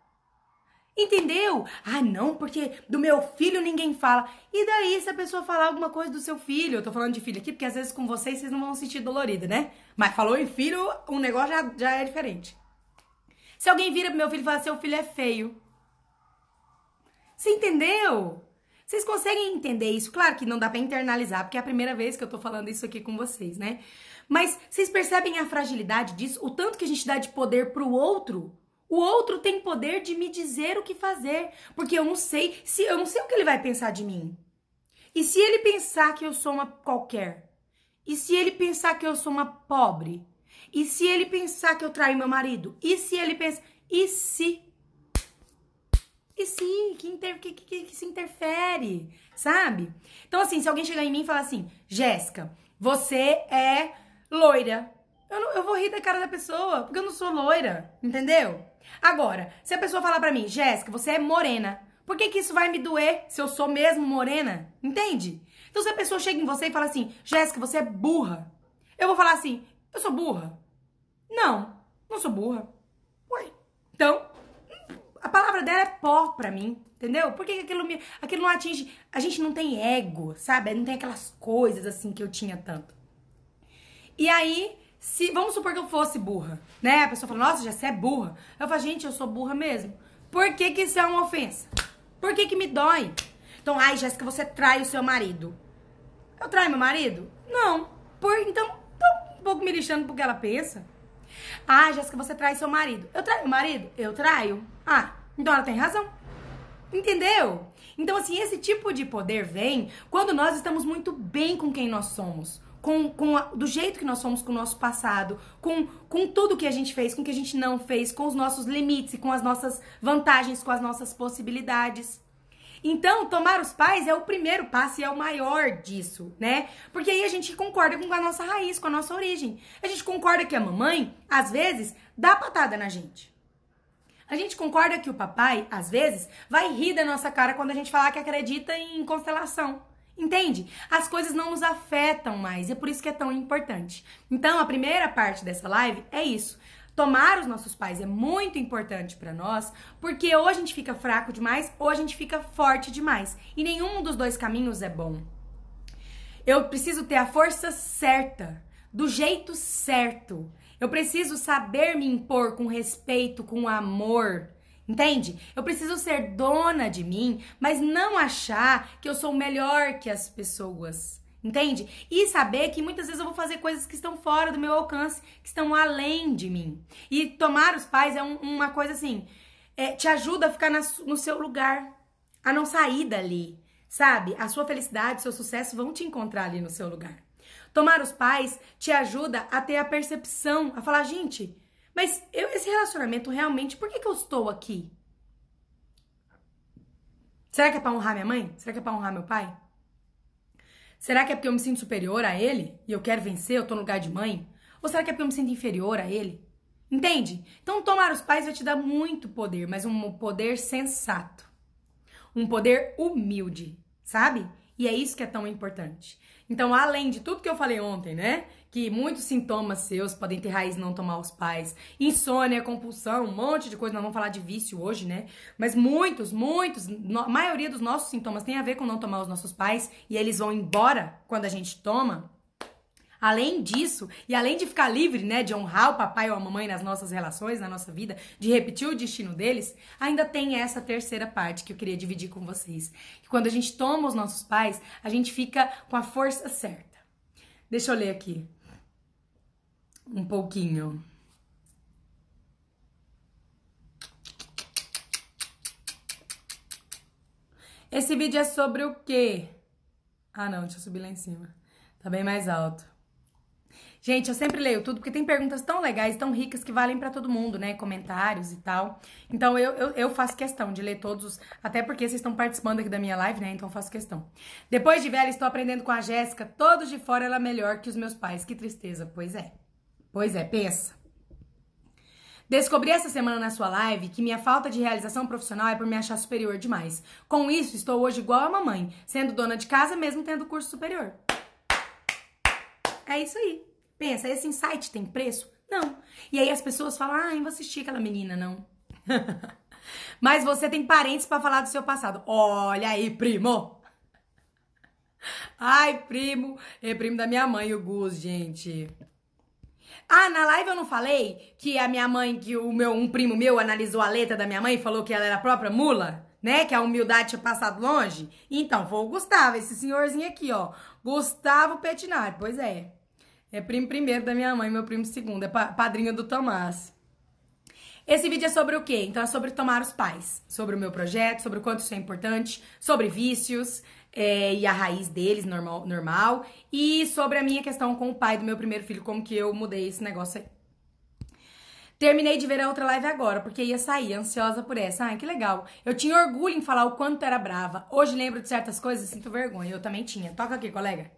Entendeu? Ah, não, porque do meu filho ninguém fala. E daí se a pessoa falar alguma coisa do seu filho? Eu tô falando de filho aqui porque às vezes com vocês vocês não vão se sentir dolorida, né? Mas falou em filho, o negócio já, já é diferente. Se alguém vira pro meu filho e fala, seu filho é feio. Você entendeu? Vocês conseguem entender isso? Claro que não dá para internalizar, porque é a primeira vez que eu tô falando isso aqui com vocês, né? Mas vocês percebem a fragilidade disso? O tanto que a gente dá de poder pro outro o outro tem poder de me dizer o que fazer, porque eu não sei, se eu não sei o que ele vai pensar de mim. E se ele pensar que eu sou uma qualquer? E se ele pensar que eu sou uma pobre? E se ele pensar que eu traio meu marido? E se ele pensa, e se e se que, inter, que, que, que, se interfere, sabe? Então, assim, se alguém chegar em mim e falar assim, Jéssica, você é loira. Eu, não, eu vou rir da cara da pessoa, porque eu não sou loira, entendeu? Agora, se a pessoa falar pra mim, Jéssica, você é morena, por que, que isso vai me doer se eu sou mesmo morena? Entende? Então, se a pessoa chega em você e fala assim, Jéssica, você é burra, eu vou falar assim, eu sou burra? Não, não sou burra. Ué, então, a palavra dela é pó pra mim, entendeu? Por que aquilo, me, aquilo não atinge. A gente não tem ego, sabe? Não tem aquelas coisas assim que eu tinha tanto. E aí, se, vamos supor que eu fosse burra, né? A pessoa fala, nossa, já você é burra. Eu falo, gente, eu sou burra mesmo. Por que que isso é uma ofensa? Por que que me dói? Então, ai, Jéssica, você trai o seu marido. Eu traio meu marido? Não. Por, então, tô um pouco me lixando porque ela pensa. Ah, Jéssica, você trai seu marido. Eu traio meu marido? Eu traio. Ah, então ela tem razão. Entendeu? Então, assim, esse tipo de poder vem quando nós estamos muito bem com quem nós somos com, com a, do jeito que nós somos com o nosso passado, com, com tudo que a gente fez, com o que a gente não fez, com os nossos limites, com as nossas vantagens, com as nossas possibilidades. Então, tomar os pais é o primeiro passo e é o maior disso, né? Porque aí a gente concorda com a nossa raiz, com a nossa origem. A gente concorda que a mamãe, às vezes, dá patada na gente. A gente concorda que o papai, às vezes, vai rir da nossa cara quando a gente falar que acredita em constelação. Entende? As coisas não nos afetam mais e é por isso que é tão importante. Então, a primeira parte dessa live é isso. Tomar os nossos pais é muito importante para nós, porque ou a gente fica fraco demais ou a gente fica forte demais. E nenhum dos dois caminhos é bom. Eu preciso ter a força certa, do jeito certo. Eu preciso saber me impor com respeito, com amor. Entende? Eu preciso ser dona de mim, mas não achar que eu sou melhor que as pessoas. Entende? E saber que muitas vezes eu vou fazer coisas que estão fora do meu alcance, que estão além de mim. E tomar os pais é um, uma coisa assim, é, te ajuda a ficar na, no seu lugar, a não sair dali, sabe? A sua felicidade, seu sucesso vão te encontrar ali no seu lugar. Tomar os pais te ajuda a ter a percepção, a falar, gente, mas eu, esse relacionamento realmente, por que, que eu estou aqui? Será que é pra honrar minha mãe? Será que é pra honrar meu pai? Será que é porque eu me sinto superior a ele e eu quero vencer, eu tô no lugar de mãe? Ou será que é porque eu me sinto inferior a ele? Entende? Então, tomar os pais vai te dar muito poder, mas um poder sensato. Um poder humilde, sabe? E é isso que é tão importante. Então, além de tudo que eu falei ontem, né? Que muitos sintomas seus podem ter raiz não tomar os pais, insônia, compulsão, um monte de coisa. Nós vamos falar de vício hoje, né? Mas muitos, muitos, a maioria dos nossos sintomas tem a ver com não tomar os nossos pais e eles vão embora quando a gente toma. Além disso, e além de ficar livre, né, de honrar o papai ou a mamãe nas nossas relações, na nossa vida, de repetir o destino deles, ainda tem essa terceira parte que eu queria dividir com vocês. Que quando a gente toma os nossos pais, a gente fica com a força certa. Deixa eu ler aqui. Um pouquinho. Esse vídeo é sobre o quê? Ah, não, deixa eu subir lá em cima. Tá bem mais alto. Gente, eu sempre leio tudo porque tem perguntas tão legais, tão ricas que valem para todo mundo, né? Comentários e tal. Então eu, eu, eu, faço questão de ler todos, até porque vocês estão participando aqui da minha live, né? Então faço questão. Depois de velha, estou aprendendo com a Jéssica. Todos de fora ela é melhor que os meus pais. Que tristeza. Pois é. Pois é, pensa. Descobri essa semana na sua live que minha falta de realização profissional é por me achar superior demais. Com isso, estou hoje igual a mamãe, sendo dona de casa mesmo tendo curso superior. É isso aí. Pensa, esse insight tem preço? Não. E aí as pessoas falam, ah, eu vou assistir aquela menina, não. *laughs* Mas você tem parentes para falar do seu passado. Olha aí, primo. Ai, primo. É primo da minha mãe, o Gus, gente. Ah, na live eu não falei que a minha mãe, que o meu um primo meu analisou a letra da minha mãe e falou que ela era a própria mula, né? Que a humildade tinha passado longe. Então, foi o Gustavo, esse senhorzinho aqui, ó. Gustavo Petinari. Pois é. É primo primeiro da minha mãe, meu primo segundo. É padrinho do Tomás. Esse vídeo é sobre o quê? Então é sobre tomar os pais. Sobre o meu projeto, sobre o quanto isso é importante, sobre vícios é, e a raiz deles, normal, normal. E sobre a minha questão com o pai do meu primeiro filho, como que eu mudei esse negócio aí. Terminei de ver a outra live agora, porque ia sair, ansiosa por essa. Ai, que legal. Eu tinha orgulho em falar o quanto era brava. Hoje lembro de certas coisas e sinto vergonha. Eu também tinha. Toca aqui, colega.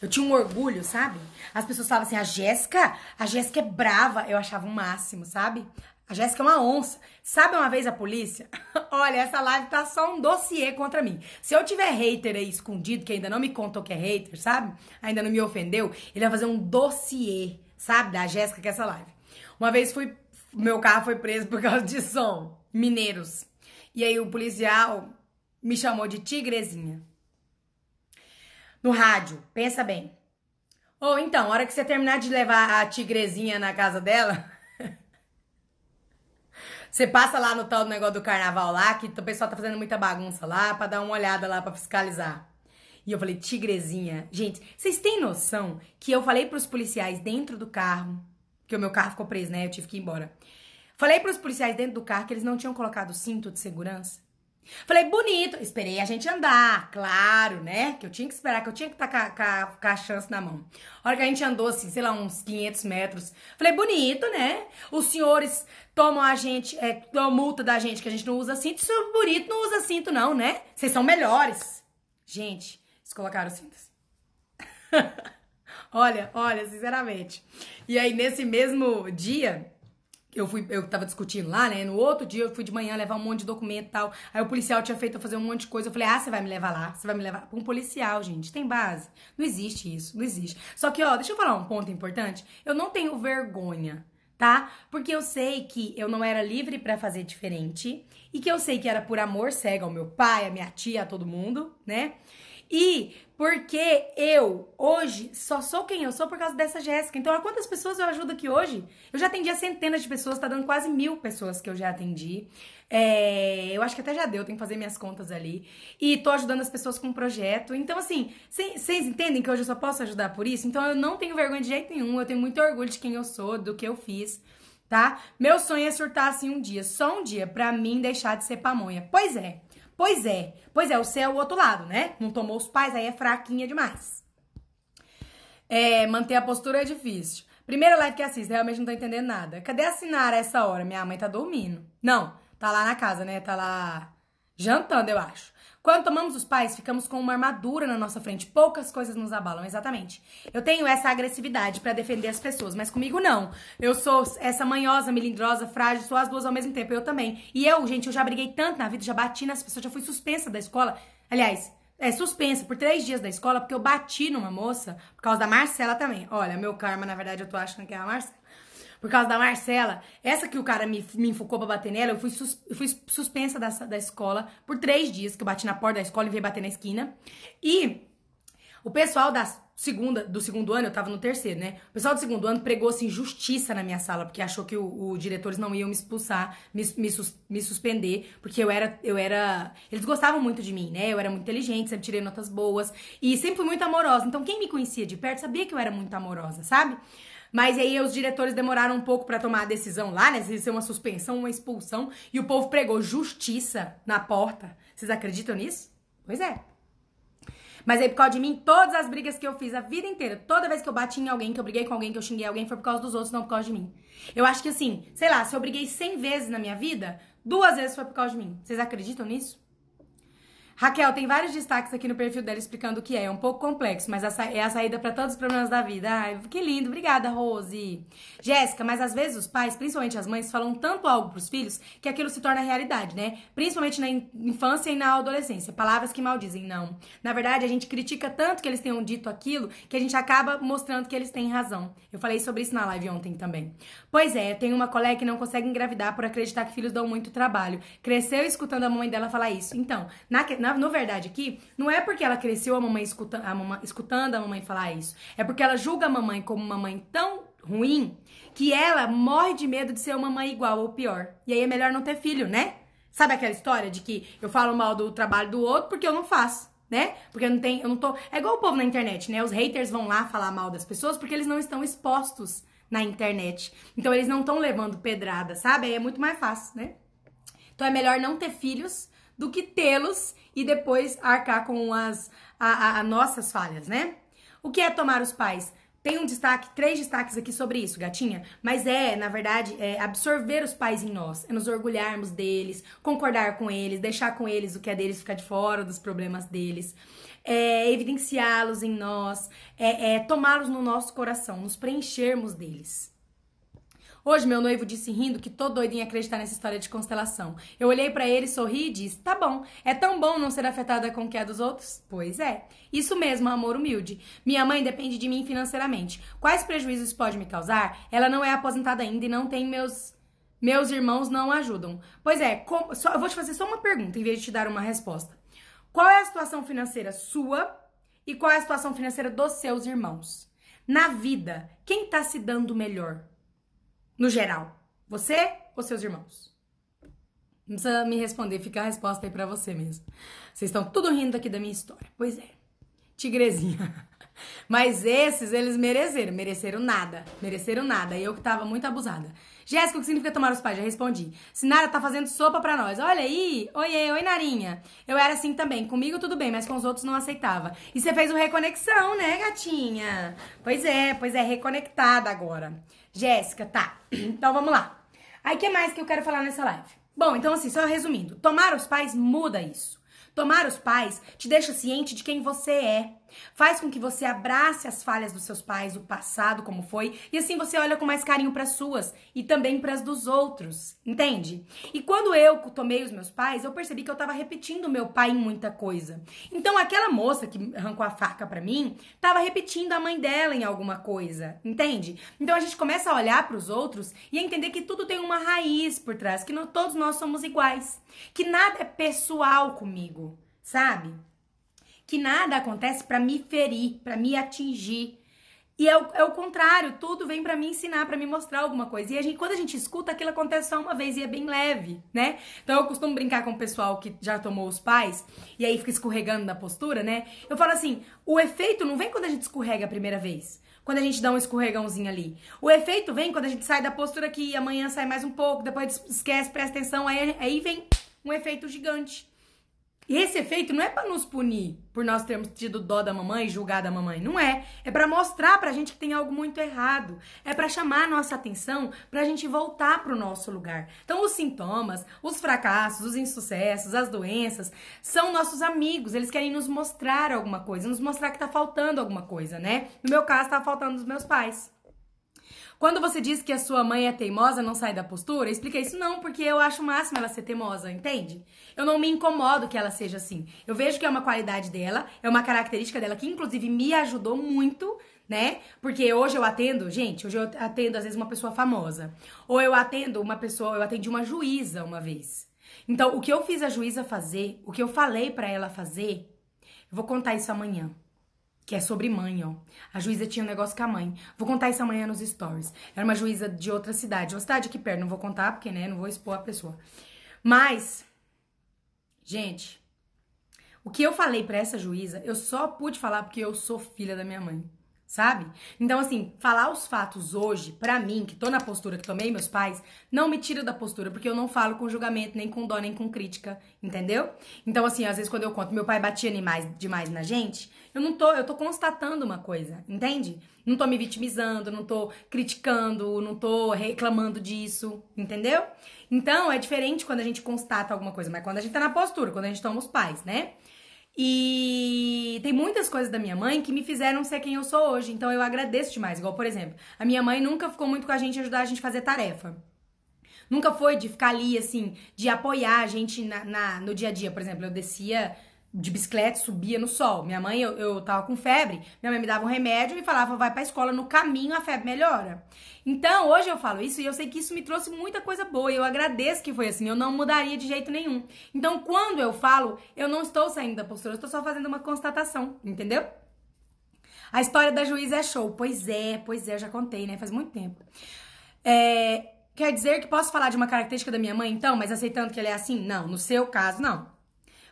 Eu tinha um orgulho, sabe? As pessoas falavam assim: a Jéssica, a Jéssica é brava. Eu achava o um máximo, sabe? A Jéssica é uma onça. Sabe uma vez a polícia? *laughs* Olha, essa live tá só um dossiê contra mim. Se eu tiver hater aí escondido, que ainda não me contou que é hater, sabe? Ainda não me ofendeu, ele vai fazer um dossiê, sabe? Da Jéssica que é essa live. Uma vez fui. Meu carro foi preso por causa de som. Mineiros. E aí o policial me chamou de tigrezinha no rádio. Pensa bem. Ou então, a hora que você terminar de levar a tigrezinha na casa dela, *laughs* você passa lá no tal do negócio do carnaval lá, que o pessoal tá fazendo muita bagunça lá, para dar uma olhada lá para fiscalizar. E eu falei, tigrezinha. Gente, vocês têm noção que eu falei pros policiais dentro do carro, que o meu carro ficou preso, né? Eu tive que ir embora. Falei pros policiais dentro do carro que eles não tinham colocado cinto de segurança. Falei, bonito. Esperei a gente andar, claro, né? Que eu tinha que esperar, que eu tinha que estar tá com, a, chance na mão. A hora que a gente andou, assim, sei lá, uns 500 metros. Falei, bonito, né? Os senhores tomam a gente, é, tomam multa da gente que a gente não usa cinto. Se o bonito não usa cinto, não, né? Vocês são melhores. Gente, eles colocaram cintos. *laughs* olha, olha, sinceramente. E aí, nesse mesmo dia, eu fui, eu tava discutindo lá, né? No outro dia eu fui de manhã levar um monte de documento e tal. Aí o policial tinha feito eu fazer um monte de coisa. Eu falei, ah, você vai me levar lá? Você vai me levar pra um policial, gente. Tem base. Não existe isso, não existe. Só que, ó, deixa eu falar um ponto importante. Eu não tenho vergonha, tá? Porque eu sei que eu não era livre para fazer diferente. E que eu sei que era por amor cego ao meu pai, a minha tia, a todo mundo, né? E porque eu, hoje, só sou quem eu sou por causa dessa Jéssica. Então, a quantas pessoas eu ajudo aqui hoje? Eu já atendi a centenas de pessoas, tá dando quase mil pessoas que eu já atendi. É, eu acho que até já deu, tenho que fazer minhas contas ali. E tô ajudando as pessoas com um projeto. Então, assim, vocês entendem que hoje eu só posso ajudar por isso? Então, eu não tenho vergonha de jeito nenhum. Eu tenho muito orgulho de quem eu sou, do que eu fiz, tá? Meu sonho é surtar assim um dia, só um dia, pra mim deixar de ser pamonha. Pois é. Pois é, pois é, o céu é o outro lado, né? Não tomou os pais, aí é fraquinha demais. É, manter a postura é difícil. Primeira live que assiste, realmente não tô entendendo nada. Cadê a Sinara essa hora? Minha mãe tá dormindo. Não, tá lá na casa, né? Tá lá jantando, eu acho. Quando tomamos os pais, ficamos com uma armadura na nossa frente. Poucas coisas nos abalam, exatamente. Eu tenho essa agressividade para defender as pessoas, mas comigo não. Eu sou essa manhosa, melindrosa, frágil, sou as duas ao mesmo tempo. Eu também. E eu, gente, eu já briguei tanto na vida, já bati nas pessoas, já fui suspensa da escola. Aliás, é, suspensa por três dias da escola porque eu bati numa moça, por causa da Marcela também. Olha, meu karma, na verdade, eu tô achando que é a Marcela. Por causa da Marcela, essa que o cara me, me enfucou pra bater nela, eu fui, sus, eu fui suspensa da, da escola por três dias, que eu bati na porta da escola e veio bater na esquina. E o pessoal da segunda, do segundo ano, eu tava no terceiro, né? O pessoal do segundo ano pregou assim justiça na minha sala, porque achou que os diretores não iam me expulsar, me, me, sus, me, suspender, porque eu era, eu era. Eles gostavam muito de mim, né? Eu era muito inteligente, sempre tirei notas boas e sempre fui muito amorosa. Então, quem me conhecia de perto sabia que eu era muito amorosa, sabe? Mas aí os diretores demoraram um pouco para tomar a decisão lá, né? Se ser uma suspensão, uma expulsão, e o povo pregou justiça na porta. Vocês acreditam nisso? Pois é. Mas aí, por causa de mim, todas as brigas que eu fiz a vida inteira, toda vez que eu bati em alguém, que eu briguei com alguém, que eu xinguei alguém, foi por causa dos outros, não por causa de mim. Eu acho que assim, sei lá, se eu briguei 100 vezes na minha vida, duas vezes foi por causa de mim. Vocês acreditam nisso? Raquel, tem vários destaques aqui no perfil dela explicando o que é. É um pouco complexo, mas é a saída para todos os problemas da vida. Ai, que lindo. Obrigada, Rose. Jéssica, mas às vezes os pais, principalmente as mães, falam tanto algo pros filhos que aquilo se torna realidade, né? Principalmente na infância e na adolescência. Palavras que maldizem, não. Na verdade, a gente critica tanto que eles tenham dito aquilo que a gente acaba mostrando que eles têm razão. Eu falei sobre isso na live ontem também. Pois é, tem uma colega que não consegue engravidar por acreditar que filhos dão muito trabalho. Cresceu escutando a mãe dela falar isso. Então, na na, no verdade aqui, não é porque ela cresceu a mamãe, escuta, a mamãe escutando a mamãe falar isso. É porque ela julga a mamãe como uma mãe tão ruim que ela morre de medo de ser uma mãe igual ou pior. E aí é melhor não ter filho, né? Sabe aquela história de que eu falo mal do trabalho do outro porque eu não faço, né? Porque eu não tenho, eu não tô. É igual o povo na internet, né? Os haters vão lá falar mal das pessoas porque eles não estão expostos na internet. Então eles não estão levando pedrada, sabe? Aí é muito mais fácil, né? Então é melhor não ter filhos do que tê-los e depois arcar com as a, a, a nossas falhas, né? O que é tomar os pais? Tem um destaque, três destaques aqui sobre isso, gatinha. Mas é, na verdade, é absorver os pais em nós. É nos orgulharmos deles, concordar com eles, deixar com eles o que é deles ficar de fora dos problemas deles. É evidenciá-los em nós, é, é tomá-los no nosso coração, nos preenchermos deles. Hoje, meu noivo disse rindo que tô doido em acreditar nessa história de constelação. Eu olhei para ele, sorri e disse: Tá bom, é tão bom não ser afetada com o que é dos outros? Pois é. Isso mesmo, amor humilde. Minha mãe depende de mim financeiramente. Quais prejuízos pode me causar? Ela não é aposentada ainda e não tem meus. Meus irmãos não ajudam. Pois é, só... eu vou te fazer só uma pergunta em vez de te dar uma resposta. Qual é a situação financeira sua e qual é a situação financeira dos seus irmãos? Na vida, quem tá se dando melhor? No geral. Você ou seus irmãos? Não precisa me responder, fica a resposta aí pra você mesmo. Vocês estão tudo rindo aqui da minha história. Pois é. Tigrezinha. *laughs* Mas esses, eles mereceram. Mereceram nada. Mereceram nada. E eu que tava muito abusada. Jéssica, o que significa tomar os pais? Já respondi. Sinara tá fazendo sopa pra nós. Olha aí. Oiê, oi, Narinha. Eu era assim também. Comigo tudo bem, mas com os outros não aceitava. E você fez o reconexão, né, gatinha? Pois é, pois é, reconectada agora. Jéssica, tá. Então vamos lá. Aí que mais que eu quero falar nessa live? Bom, então assim, só resumindo, tomar os pais muda isso. Tomar os pais te deixa ciente de quem você é. Faz com que você abrace as falhas dos seus pais, o passado como foi, e assim você olha com mais carinho para as suas e também para as dos outros, entende? E quando eu tomei os meus pais, eu percebi que eu tava repetindo meu pai em muita coisa. Então aquela moça que arrancou a faca para mim, tava repetindo a mãe dela em alguma coisa, entende? Então a gente começa a olhar para os outros e a entender que tudo tem uma raiz por trás, que todos nós somos iguais, que nada é pessoal comigo, sabe? Que nada acontece para me ferir, para me atingir. E é o, é o contrário, tudo vem para me ensinar, para me mostrar alguma coisa. E a gente, quando a gente escuta, aquilo acontece só uma vez e é bem leve, né? Então eu costumo brincar com o pessoal que já tomou os pais e aí fica escorregando na postura, né? Eu falo assim: o efeito não vem quando a gente escorrega a primeira vez. Quando a gente dá um escorregãozinho ali. O efeito vem quando a gente sai da postura aqui, amanhã sai mais um pouco, depois esquece, presta atenção, aí, aí vem um efeito gigante. E esse efeito não é para nos punir por nós termos tido dó da mamãe, julgado a mamãe, não é. É para mostrar pra gente que tem algo muito errado. É para chamar a nossa atenção pra gente voltar pro nosso lugar. Então os sintomas, os fracassos, os insucessos, as doenças são nossos amigos, eles querem nos mostrar alguma coisa, nos mostrar que tá faltando alguma coisa, né? No meu caso tá faltando dos meus pais. Quando você diz que a sua mãe é teimosa, não sai da postura, explica isso não, porque eu acho o máximo ela ser teimosa, entende? Eu não me incomodo que ela seja assim. Eu vejo que é uma qualidade dela, é uma característica dela que inclusive me ajudou muito né? Porque hoje eu atendo, gente, hoje eu atendo às vezes uma pessoa famosa. Ou eu atendo uma pessoa, eu atendi uma juíza uma vez. Então, o que eu fiz a juíza fazer, o que eu falei para ela fazer, eu vou contar isso amanhã que é sobre mãe, ó. A juíza tinha um negócio com a mãe. Vou contar isso amanhã nos stories. Era uma juíza de outra cidade, uma cidade aqui perto, não vou contar porque, né, não vou expor a pessoa. Mas, gente, o que eu falei para essa juíza, eu só pude falar porque eu sou filha da minha mãe sabe? Então, assim, falar os fatos hoje, para mim, que tô na postura que tomei meus pais, não me tira da postura, porque eu não falo com julgamento, nem com dó, nem com crítica, entendeu? Então, assim, às vezes quando eu conto, meu pai batia demais, demais na gente, eu não tô, eu tô constatando uma coisa, entende? Não tô me vitimizando, não tô criticando, não tô reclamando disso, entendeu? Então, é diferente quando a gente constata alguma coisa, mas quando a gente tá na postura, quando a gente toma os pais, né? E tem muitas coisas da minha mãe que me fizeram ser quem eu sou hoje. Então eu agradeço demais. Igual, por exemplo, a minha mãe nunca ficou muito com a gente ajudar a gente a fazer tarefa. Nunca foi de ficar ali, assim, de apoiar a gente na, na no dia a dia. Por exemplo, eu descia de bicicleta, subia no sol. Minha mãe, eu, eu tava com febre, minha mãe me dava um remédio e falava, vai pra escola, no caminho a febre melhora. Então, hoje eu falo isso e eu sei que isso me trouxe muita coisa boa e eu agradeço que foi assim, eu não mudaria de jeito nenhum. Então, quando eu falo, eu não estou saindo da postura, eu estou só fazendo uma constatação, entendeu? A história da juíza é show. Pois é, pois é, eu já contei, né? Faz muito tempo. É, quer dizer que posso falar de uma característica da minha mãe, então, mas aceitando que ela é assim? Não, no seu caso, não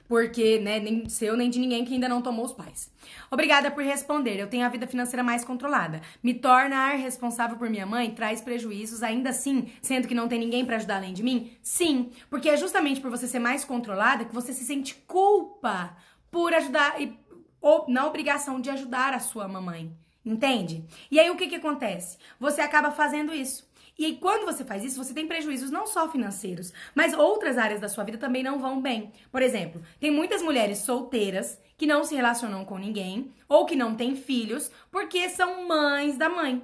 porque, né, nem seu nem de ninguém que ainda não tomou os pais. Obrigada por responder. Eu tenho a vida financeira mais controlada. Me tornar responsável por minha mãe traz prejuízos, ainda assim, sendo que não tem ninguém para ajudar além de mim? Sim, porque é justamente por você ser mais controlada que você se sente culpa por ajudar e ou na obrigação de ajudar a sua mamãe. Entende? E aí o que que acontece? Você acaba fazendo isso. E aí, quando você faz isso, você tem prejuízos não só financeiros, mas outras áreas da sua vida também não vão bem. Por exemplo, tem muitas mulheres solteiras que não se relacionam com ninguém ou que não têm filhos porque são mães da mãe.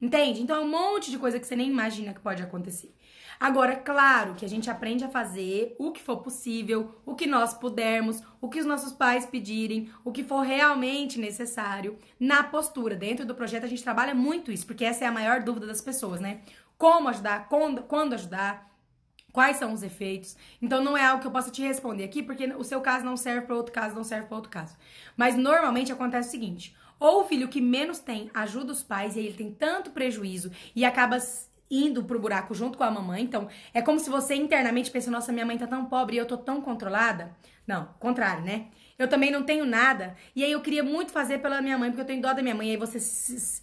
Entende? Então é um monte de coisa que você nem imagina que pode acontecer. Agora, claro que a gente aprende a fazer o que for possível, o que nós pudermos, o que os nossos pais pedirem, o que for realmente necessário na postura. Dentro do projeto a gente trabalha muito isso, porque essa é a maior dúvida das pessoas, né? Como ajudar, quando, quando ajudar, quais são os efeitos. Então não é algo que eu possa te responder aqui, porque o seu caso não serve para outro caso, não serve para outro caso. Mas normalmente acontece o seguinte: ou o filho que menos tem ajuda os pais e ele tem tanto prejuízo e acaba indo pro buraco junto com a mamãe. Então, é como se você internamente pensa, nossa, minha mãe tá tão pobre e eu tô tão controlada. Não, contrário, né? Eu também não tenho nada. E aí eu queria muito fazer pela minha mãe, porque eu tenho dó da minha mãe. E aí você se,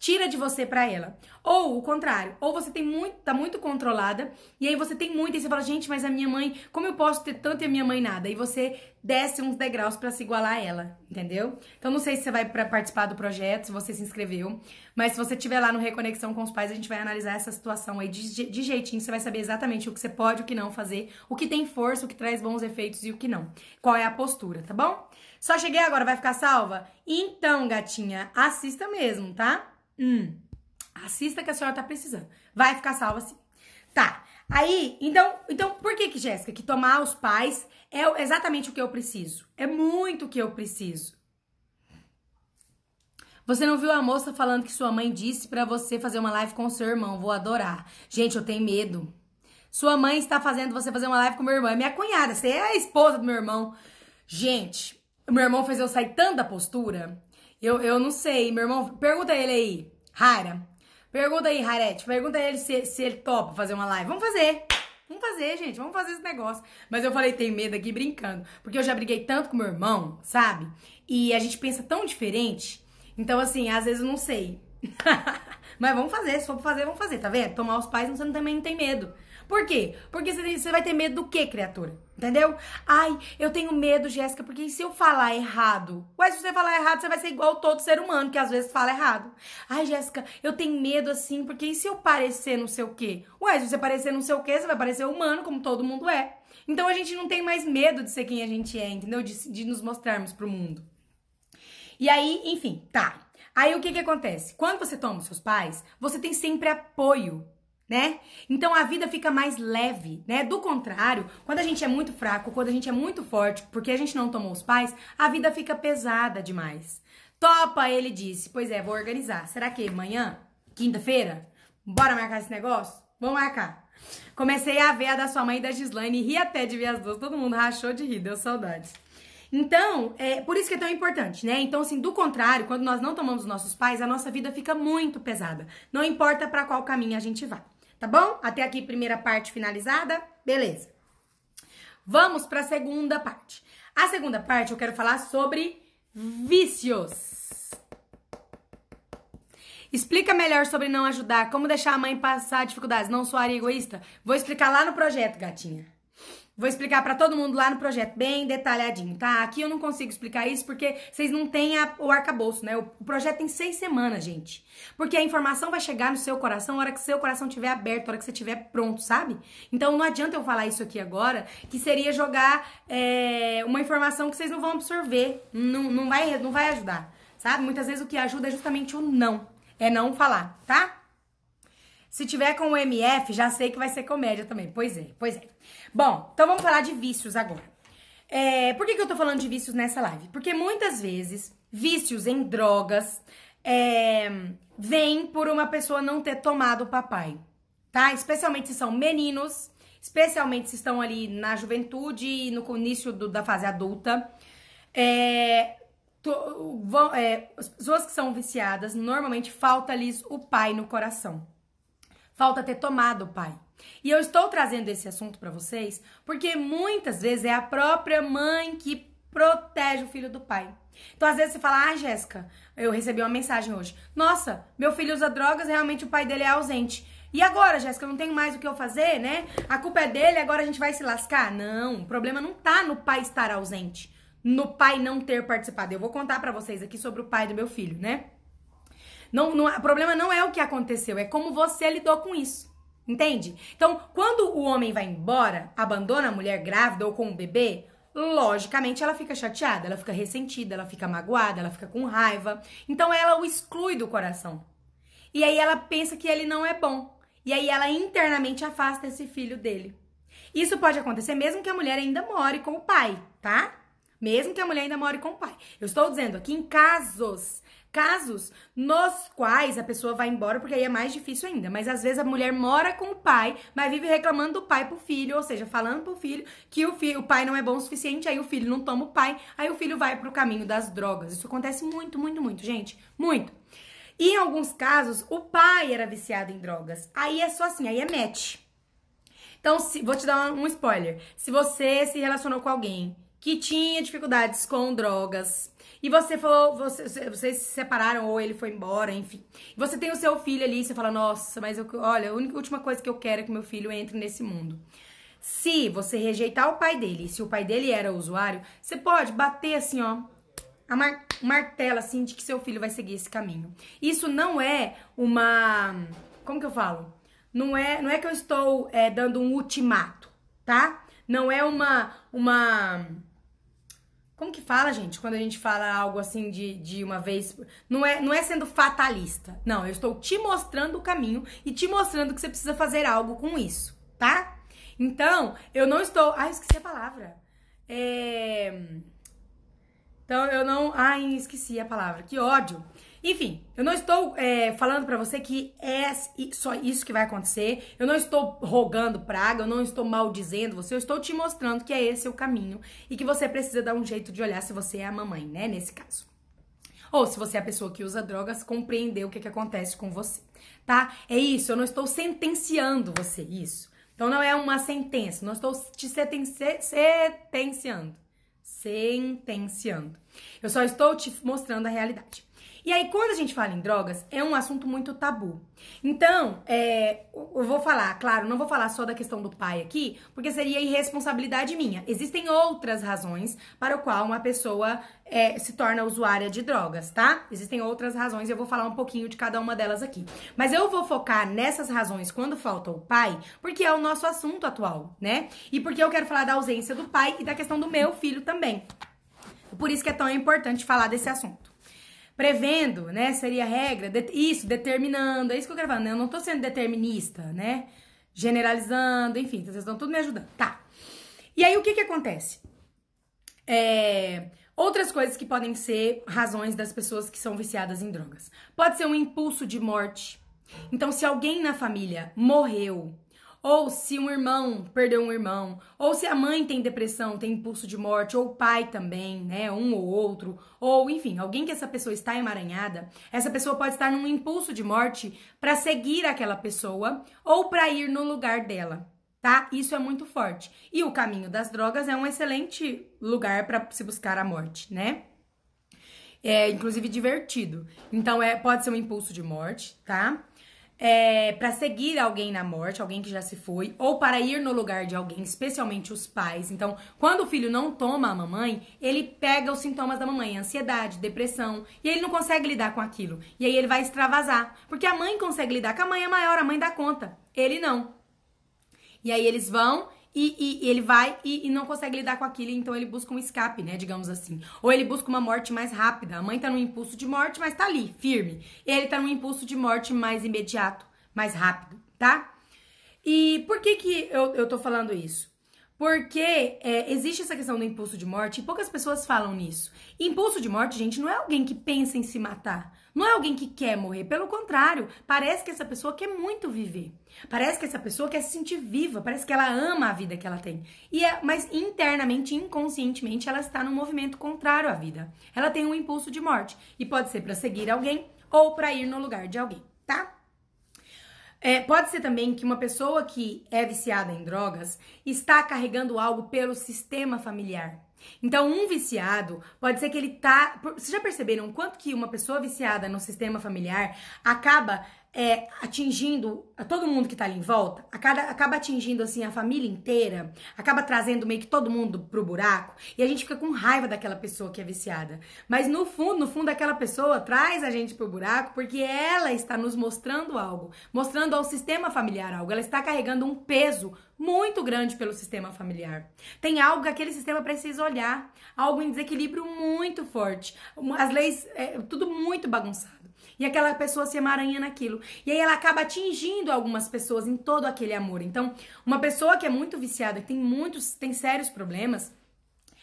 tira de você para ela. Ou o contrário, ou você tem muito, tá muito controlada, e aí você tem muito, e você fala, gente, mas a minha mãe, como eu posso ter tanto e a minha mãe nada? E você desce uns degraus para se igualar a ela, entendeu? Então não sei se você vai para participar do projeto, se você se inscreveu, mas se você estiver lá no Reconexão com os Pais, a gente vai analisar essa situação aí de, de jeitinho, você vai saber exatamente o que você pode, o que não fazer, o que tem força, o que traz bons efeitos e o que não. Qual é a postura, tá bom? Só cheguei agora, vai ficar salva? Então, gatinha, assista mesmo, tá? Hum, assista que a senhora tá precisando. Vai ficar salva assim. Tá. Aí, então, então por que que, Jéssica, que tomar os pais é exatamente o que eu preciso? É muito o que eu preciso. Você não viu a moça falando que sua mãe disse para você fazer uma live com o seu irmão? Vou adorar. Gente, eu tenho medo. Sua mãe está fazendo você fazer uma live com meu irmão. É minha cunhada, você é a esposa do meu irmão. Gente, meu irmão fez eu sair tanto da postura eu, eu não sei, meu irmão. Pergunta ele aí, Rara. Pergunta aí, Harete. Pergunta ele se, se ele topa fazer uma live. Vamos fazer. Vamos fazer, gente. Vamos fazer esse negócio. Mas eu falei, tem medo aqui brincando. Porque eu já briguei tanto com meu irmão, sabe? E a gente pensa tão diferente. Então, assim, às vezes eu não sei. *laughs* Mas vamos fazer. Se for fazer, vamos fazer, tá vendo? Tomar os pais, você também não tem medo. Por quê? Porque você vai ter medo do quê, criatura? Entendeu? Ai, eu tenho medo, Jéssica, porque se eu falar errado? Ué, se você falar errado, você vai ser igual todo ser humano, que às vezes fala errado. Ai, Jéssica, eu tenho medo assim, porque e se eu parecer não sei o quê? Ué, se você parecer não sei o quê, você vai parecer humano, como todo mundo é. Então a gente não tem mais medo de ser quem a gente é, entendeu? De, de nos mostrarmos pro mundo. E aí, enfim, tá. Aí o que que acontece? Quando você toma os seus pais, você tem sempre apoio, né? Então a vida fica mais leve, né? Do contrário, quando a gente é muito fraco, quando a gente é muito forte, porque a gente não tomou os pais, a vida fica pesada demais. Topa, ele disse. Pois é, vou organizar. Será que amanhã, quinta-feira, bora marcar esse negócio? Vamos marcar. Comecei a ver a da sua mãe e da Gislaine e ri até de ver as duas. Todo mundo rachou de rir, deu saudades. Então, é por isso que é tão importante, né? Então, assim, do contrário, quando nós não tomamos os nossos pais, a nossa vida fica muito pesada. Não importa para qual caminho a gente vai, tá bom? Até aqui, primeira parte finalizada? Beleza. Vamos para a segunda parte. A segunda parte eu quero falar sobre vícios. Explica melhor sobre não ajudar, como deixar a mãe passar dificuldades, não soar egoísta. Vou explicar lá no projeto, gatinha. Vou explicar para todo mundo lá no projeto, bem detalhadinho, tá? Aqui eu não consigo explicar isso porque vocês não têm a, o arcabouço, né? O, o, projeto tem seis semanas, gente. Porque a informação vai chegar no seu coração na hora que seu coração estiver aberto, na hora que você estiver pronto, sabe? Então não adianta eu falar isso aqui agora, que seria jogar é, uma informação que vocês não vão absorver. Não, não, vai, não vai ajudar, sabe? Muitas vezes o que ajuda é justamente o não. É não falar, tá? Se tiver com o MF, já sei que vai ser comédia também. Pois é, pois é. Bom, então vamos falar de vícios agora. É, por que, que eu tô falando de vícios nessa live? Porque muitas vezes vícios em drogas é, vêm por uma pessoa não ter tomado o papai, tá? Especialmente se são meninos, especialmente se estão ali na juventude e no início do, da fase adulta. É, to, vão, é, as pessoas que são viciadas, normalmente falta-lhes o pai no coração. Falta ter tomado pai. E eu estou trazendo esse assunto para vocês porque muitas vezes é a própria mãe que protege o filho do pai. Então, às vezes você fala: "Ah, Jéssica, eu recebi uma mensagem hoje. Nossa, meu filho usa drogas, realmente o pai dele é ausente. E agora, Jéssica, não tenho mais o que eu fazer, né? A culpa é dele, agora a gente vai se lascar?" Não, o problema não tá no pai estar ausente, no pai não ter participado. Eu vou contar para vocês aqui sobre o pai do meu filho, né? Não, não, o problema não é o que aconteceu, é como você lidou com isso. Entende? Então, quando o homem vai embora, abandona a mulher grávida ou com um bebê, logicamente ela fica chateada, ela fica ressentida, ela fica magoada, ela fica com raiva. Então ela o exclui do coração. E aí ela pensa que ele não é bom. E aí ela internamente afasta esse filho dele. Isso pode acontecer mesmo que a mulher ainda more com o pai, tá? Mesmo que a mulher ainda more com o pai. Eu estou dizendo aqui em casos Casos nos quais a pessoa vai embora, porque aí é mais difícil ainda. Mas às vezes a mulher mora com o pai, mas vive reclamando do pai pro filho, ou seja, falando pro filho que o, filho, o pai não é bom o suficiente, aí o filho não toma o pai, aí o filho vai pro caminho das drogas. Isso acontece muito, muito, muito, gente. Muito. E em alguns casos, o pai era viciado em drogas. Aí é só assim, aí é match. Então, se, vou te dar um spoiler. Se você se relacionou com alguém que tinha dificuldades com drogas, e você falou, você, vocês se separaram ou ele foi embora, enfim. Você tem o seu filho ali você fala, nossa, mas eu, olha, a única, última coisa que eu quero é que meu filho entre nesse mundo. Se você rejeitar o pai dele, se o pai dele era usuário, você pode bater assim, ó, a mar, martela assim de que seu filho vai seguir esse caminho. Isso não é uma, como que eu falo? Não é, não é que eu estou é, dando um ultimato, tá? Não é uma, uma como que fala, gente, quando a gente fala algo assim de, de uma vez. Não é, não é sendo fatalista. Não, eu estou te mostrando o caminho e te mostrando que você precisa fazer algo com isso, tá? Então, eu não estou. Ai, esqueci a palavra. É. Então, eu não. Ai, esqueci a palavra. Que ódio. Enfim, eu não estou é, falando para você que é só isso que vai acontecer. Eu não estou rogando praga, eu não estou maldizendo você. Eu estou te mostrando que é esse o caminho e que você precisa dar um jeito de olhar se você é a mamãe, né? Nesse caso. Ou se você é a pessoa que usa drogas, compreender o que, que acontece com você, tá? É isso, eu não estou sentenciando você, isso. Então não é uma sentença, não estou te sentenciando. Sentenciando. Eu só estou te mostrando a realidade. E aí, quando a gente fala em drogas, é um assunto muito tabu. Então, é, eu vou falar, claro, não vou falar só da questão do pai aqui, porque seria irresponsabilidade minha. Existem outras razões para o qual uma pessoa é, se torna usuária de drogas, tá? Existem outras razões e eu vou falar um pouquinho de cada uma delas aqui. Mas eu vou focar nessas razões quando falta o pai, porque é o nosso assunto atual, né? E porque eu quero falar da ausência do pai e da questão do meu filho também. Por isso que é tão importante falar desse assunto. Prevendo, né? Seria regra, de, isso, determinando, é isso que eu quero falar, né? Eu não tô sendo determinista, né? Generalizando, enfim, vocês estão tudo me ajudando. Tá. E aí, o que que acontece? É, outras coisas que podem ser razões das pessoas que são viciadas em drogas. Pode ser um impulso de morte. Então, se alguém na família morreu ou se um irmão perdeu um irmão, ou se a mãe tem depressão, tem impulso de morte, ou o pai também, né, um ou outro, ou enfim, alguém que essa pessoa está emaranhada, essa pessoa pode estar num impulso de morte para seguir aquela pessoa ou para ir no lugar dela. Tá? Isso é muito forte. E o caminho das drogas é um excelente lugar para se buscar a morte, né? É inclusive divertido. Então é pode ser um impulso de morte, tá? É, para seguir alguém na morte, alguém que já se foi, ou para ir no lugar de alguém, especialmente os pais. Então, quando o filho não toma a mamãe, ele pega os sintomas da mamãe, ansiedade, depressão, e ele não consegue lidar com aquilo. E aí ele vai extravasar, porque a mãe consegue lidar, que a mãe é maior, a mãe dá conta, ele não. E aí eles vão e, e, e ele vai e, e, não consegue lidar com aquilo, então ele busca um escape, né, digamos assim. Ou ele busca uma morte mais rápida. A mãe tá num impulso de morte, mas tá ali, firme. Ele tá num impulso de morte mais imediato, mais rápido, tá? E por que que eu, eu tô falando isso? Porque é, existe essa questão do impulso de morte e poucas pessoas falam nisso. Impulso de morte, gente, não é alguém que pensa em se matar. Não é alguém que quer morrer. Pelo contrário, parece que essa pessoa quer muito viver. Parece que essa pessoa quer se sentir viva. Parece que ela ama a vida que ela tem. E é, mas internamente, inconscientemente, ela está num movimento contrário à vida. Ela tem um impulso de morte. E pode ser para seguir alguém ou para ir no lugar de alguém, tá? É, pode ser também que uma pessoa que é viciada em drogas está carregando algo pelo sistema familiar. Então, um viciado pode ser que ele tá. Vocês já perceberam quanto que uma pessoa viciada no sistema familiar acaba é, atingindo todo mundo que tá ali em volta, acaba, acaba atingindo assim a família inteira, acaba trazendo meio que todo mundo pro buraco, e a gente fica com raiva daquela pessoa que é viciada. Mas no fundo, no fundo, aquela pessoa traz a gente pro buraco porque ela está nos mostrando algo, mostrando ao sistema familiar algo. Ela está carregando um peso muito grande pelo sistema familiar. Tem algo que aquele sistema precisa olhar, algo em desequilíbrio muito forte. As leis, é, tudo muito bagunçado. E aquela pessoa se emaranha naquilo. E aí ela acaba atingindo algumas pessoas em todo aquele amor. Então, uma pessoa que é muito viciada, que tem muitos, tem sérios problemas,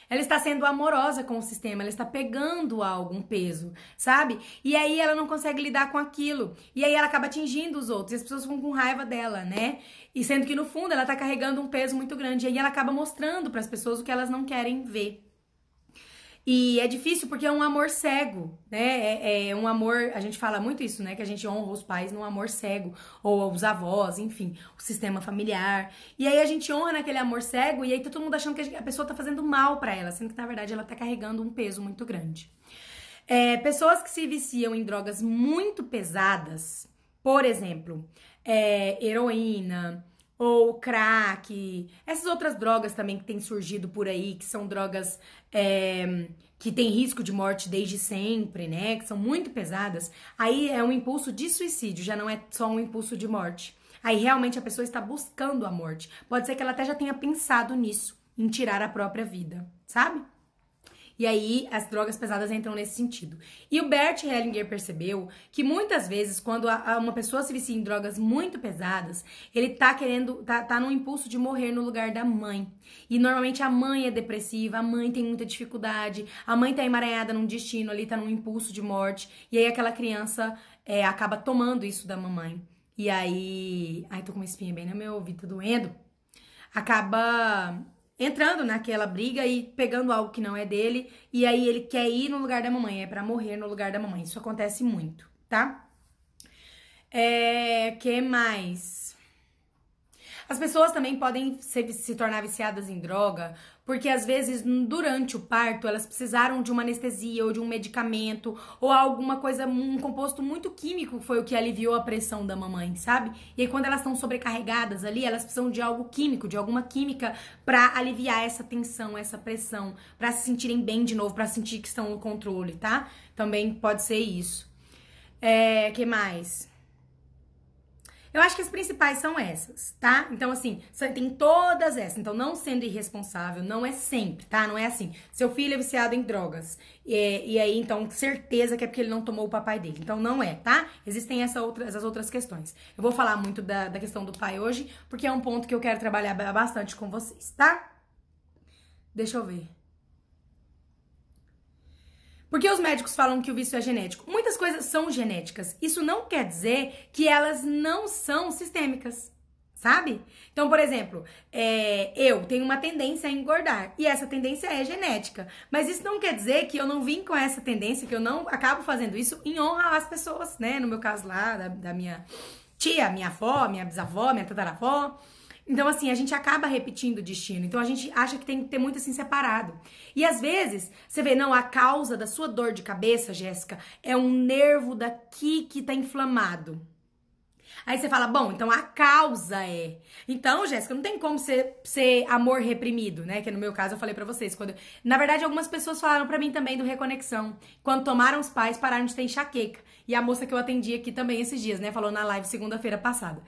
ela está sendo amorosa com o sistema, ela está pegando algo, um peso, sabe? E aí ela não consegue lidar com aquilo. E aí ela acaba atingindo os outros. E as pessoas ficam com raiva dela, né? E sendo que no fundo ela está carregando um peso muito grande. E aí ela acaba mostrando para as pessoas o que elas não querem ver. E é difícil porque é um amor cego, né? É, é, um amor, a gente fala muito isso, né? Que a gente honra os pais num amor cego, ou os avós, enfim, o sistema familiar. E aí a gente honra naquele amor cego e aí tá todo mundo achando que a pessoa tá fazendo mal para ela, sendo que na verdade ela tá carregando um peso muito grande. É, pessoas que se viciam em drogas muito pesadas, por exemplo, é, heroína, ou crack, essas outras drogas também que têm surgido por aí, que são drogas é, que têm risco de morte desde sempre, né? Que são muito pesadas, aí é um impulso de suicídio, já não é só um impulso de morte. Aí realmente a pessoa está buscando a morte. Pode ser que ela até já tenha pensado nisso, em tirar a própria vida, sabe? E aí as drogas pesadas entram nesse sentido. E o Bert Hellinger percebeu que muitas vezes, quando uma pessoa se vicia em drogas muito pesadas, ele tá querendo, tá, tá num impulso de morrer no lugar da mãe. E normalmente a mãe é depressiva, a mãe tem muita dificuldade, a mãe tá emaranhada num destino ali, tá num impulso de morte. E aí aquela criança é, acaba tomando isso da mamãe. E aí. Ai, tô com uma espinha bem no meu ouvido, tá doendo. Acaba entrando naquela briga e pegando algo que não é dele, e aí ele quer ir no lugar da mamãe, é para morrer no lugar da mamãe. Isso acontece muito, tá? É, que mais? As pessoas também podem se, se tornar viciadas em droga porque às vezes durante o parto elas precisaram de uma anestesia ou de um medicamento ou alguma coisa, um composto muito químico foi o que aliviou a pressão da mamãe, sabe? E aí quando elas estão sobrecarregadas ali, elas precisam de algo químico, de alguma química para aliviar essa tensão, essa pressão, para se sentirem bem de novo, para sentir que estão no controle, tá? Também pode ser isso. É, que mais? Eu acho que as principais são essas, tá? Então, assim, tem todas essas. Então, não sendo irresponsável, não é sempre, tá? Não é assim. Seu filho é viciado em drogas. E, e aí, então, certeza que é porque ele não tomou o papai dele. Então, não é, tá? Existem essa outra, essas outras questões. Eu vou falar muito da, da questão do pai hoje, porque é um ponto que eu quero trabalhar bastante com vocês, tá? Deixa eu ver. Porque os médicos falam que o vício é genético? Muitas coisas são genéticas. Isso não quer dizer que elas não são sistêmicas. Sabe? Então, por exemplo, é, eu tenho uma tendência a engordar e essa tendência é genética. Mas isso não quer dizer que eu não vim com essa tendência, que eu não acabo fazendo isso em honra às pessoas, né? No meu caso lá, da, da minha tia, minha avó, minha bisavó, minha tataravó. Então, assim, a gente acaba repetindo o destino. Então, a gente acha que tem que ter muito assim separado. E às vezes, você vê, não, a causa da sua dor de cabeça, Jéssica, é um nervo daqui que tá inflamado. Aí você fala, bom, então a causa é. Então, Jéssica, não tem como ser, ser amor reprimido, né? Que no meu caso eu falei para vocês. Quando... Na verdade, algumas pessoas falaram para mim também do reconexão. Quando tomaram os pais, pararam de ter enxaqueca. E a moça que eu atendi aqui também esses dias, né? Falou na live segunda-feira passada.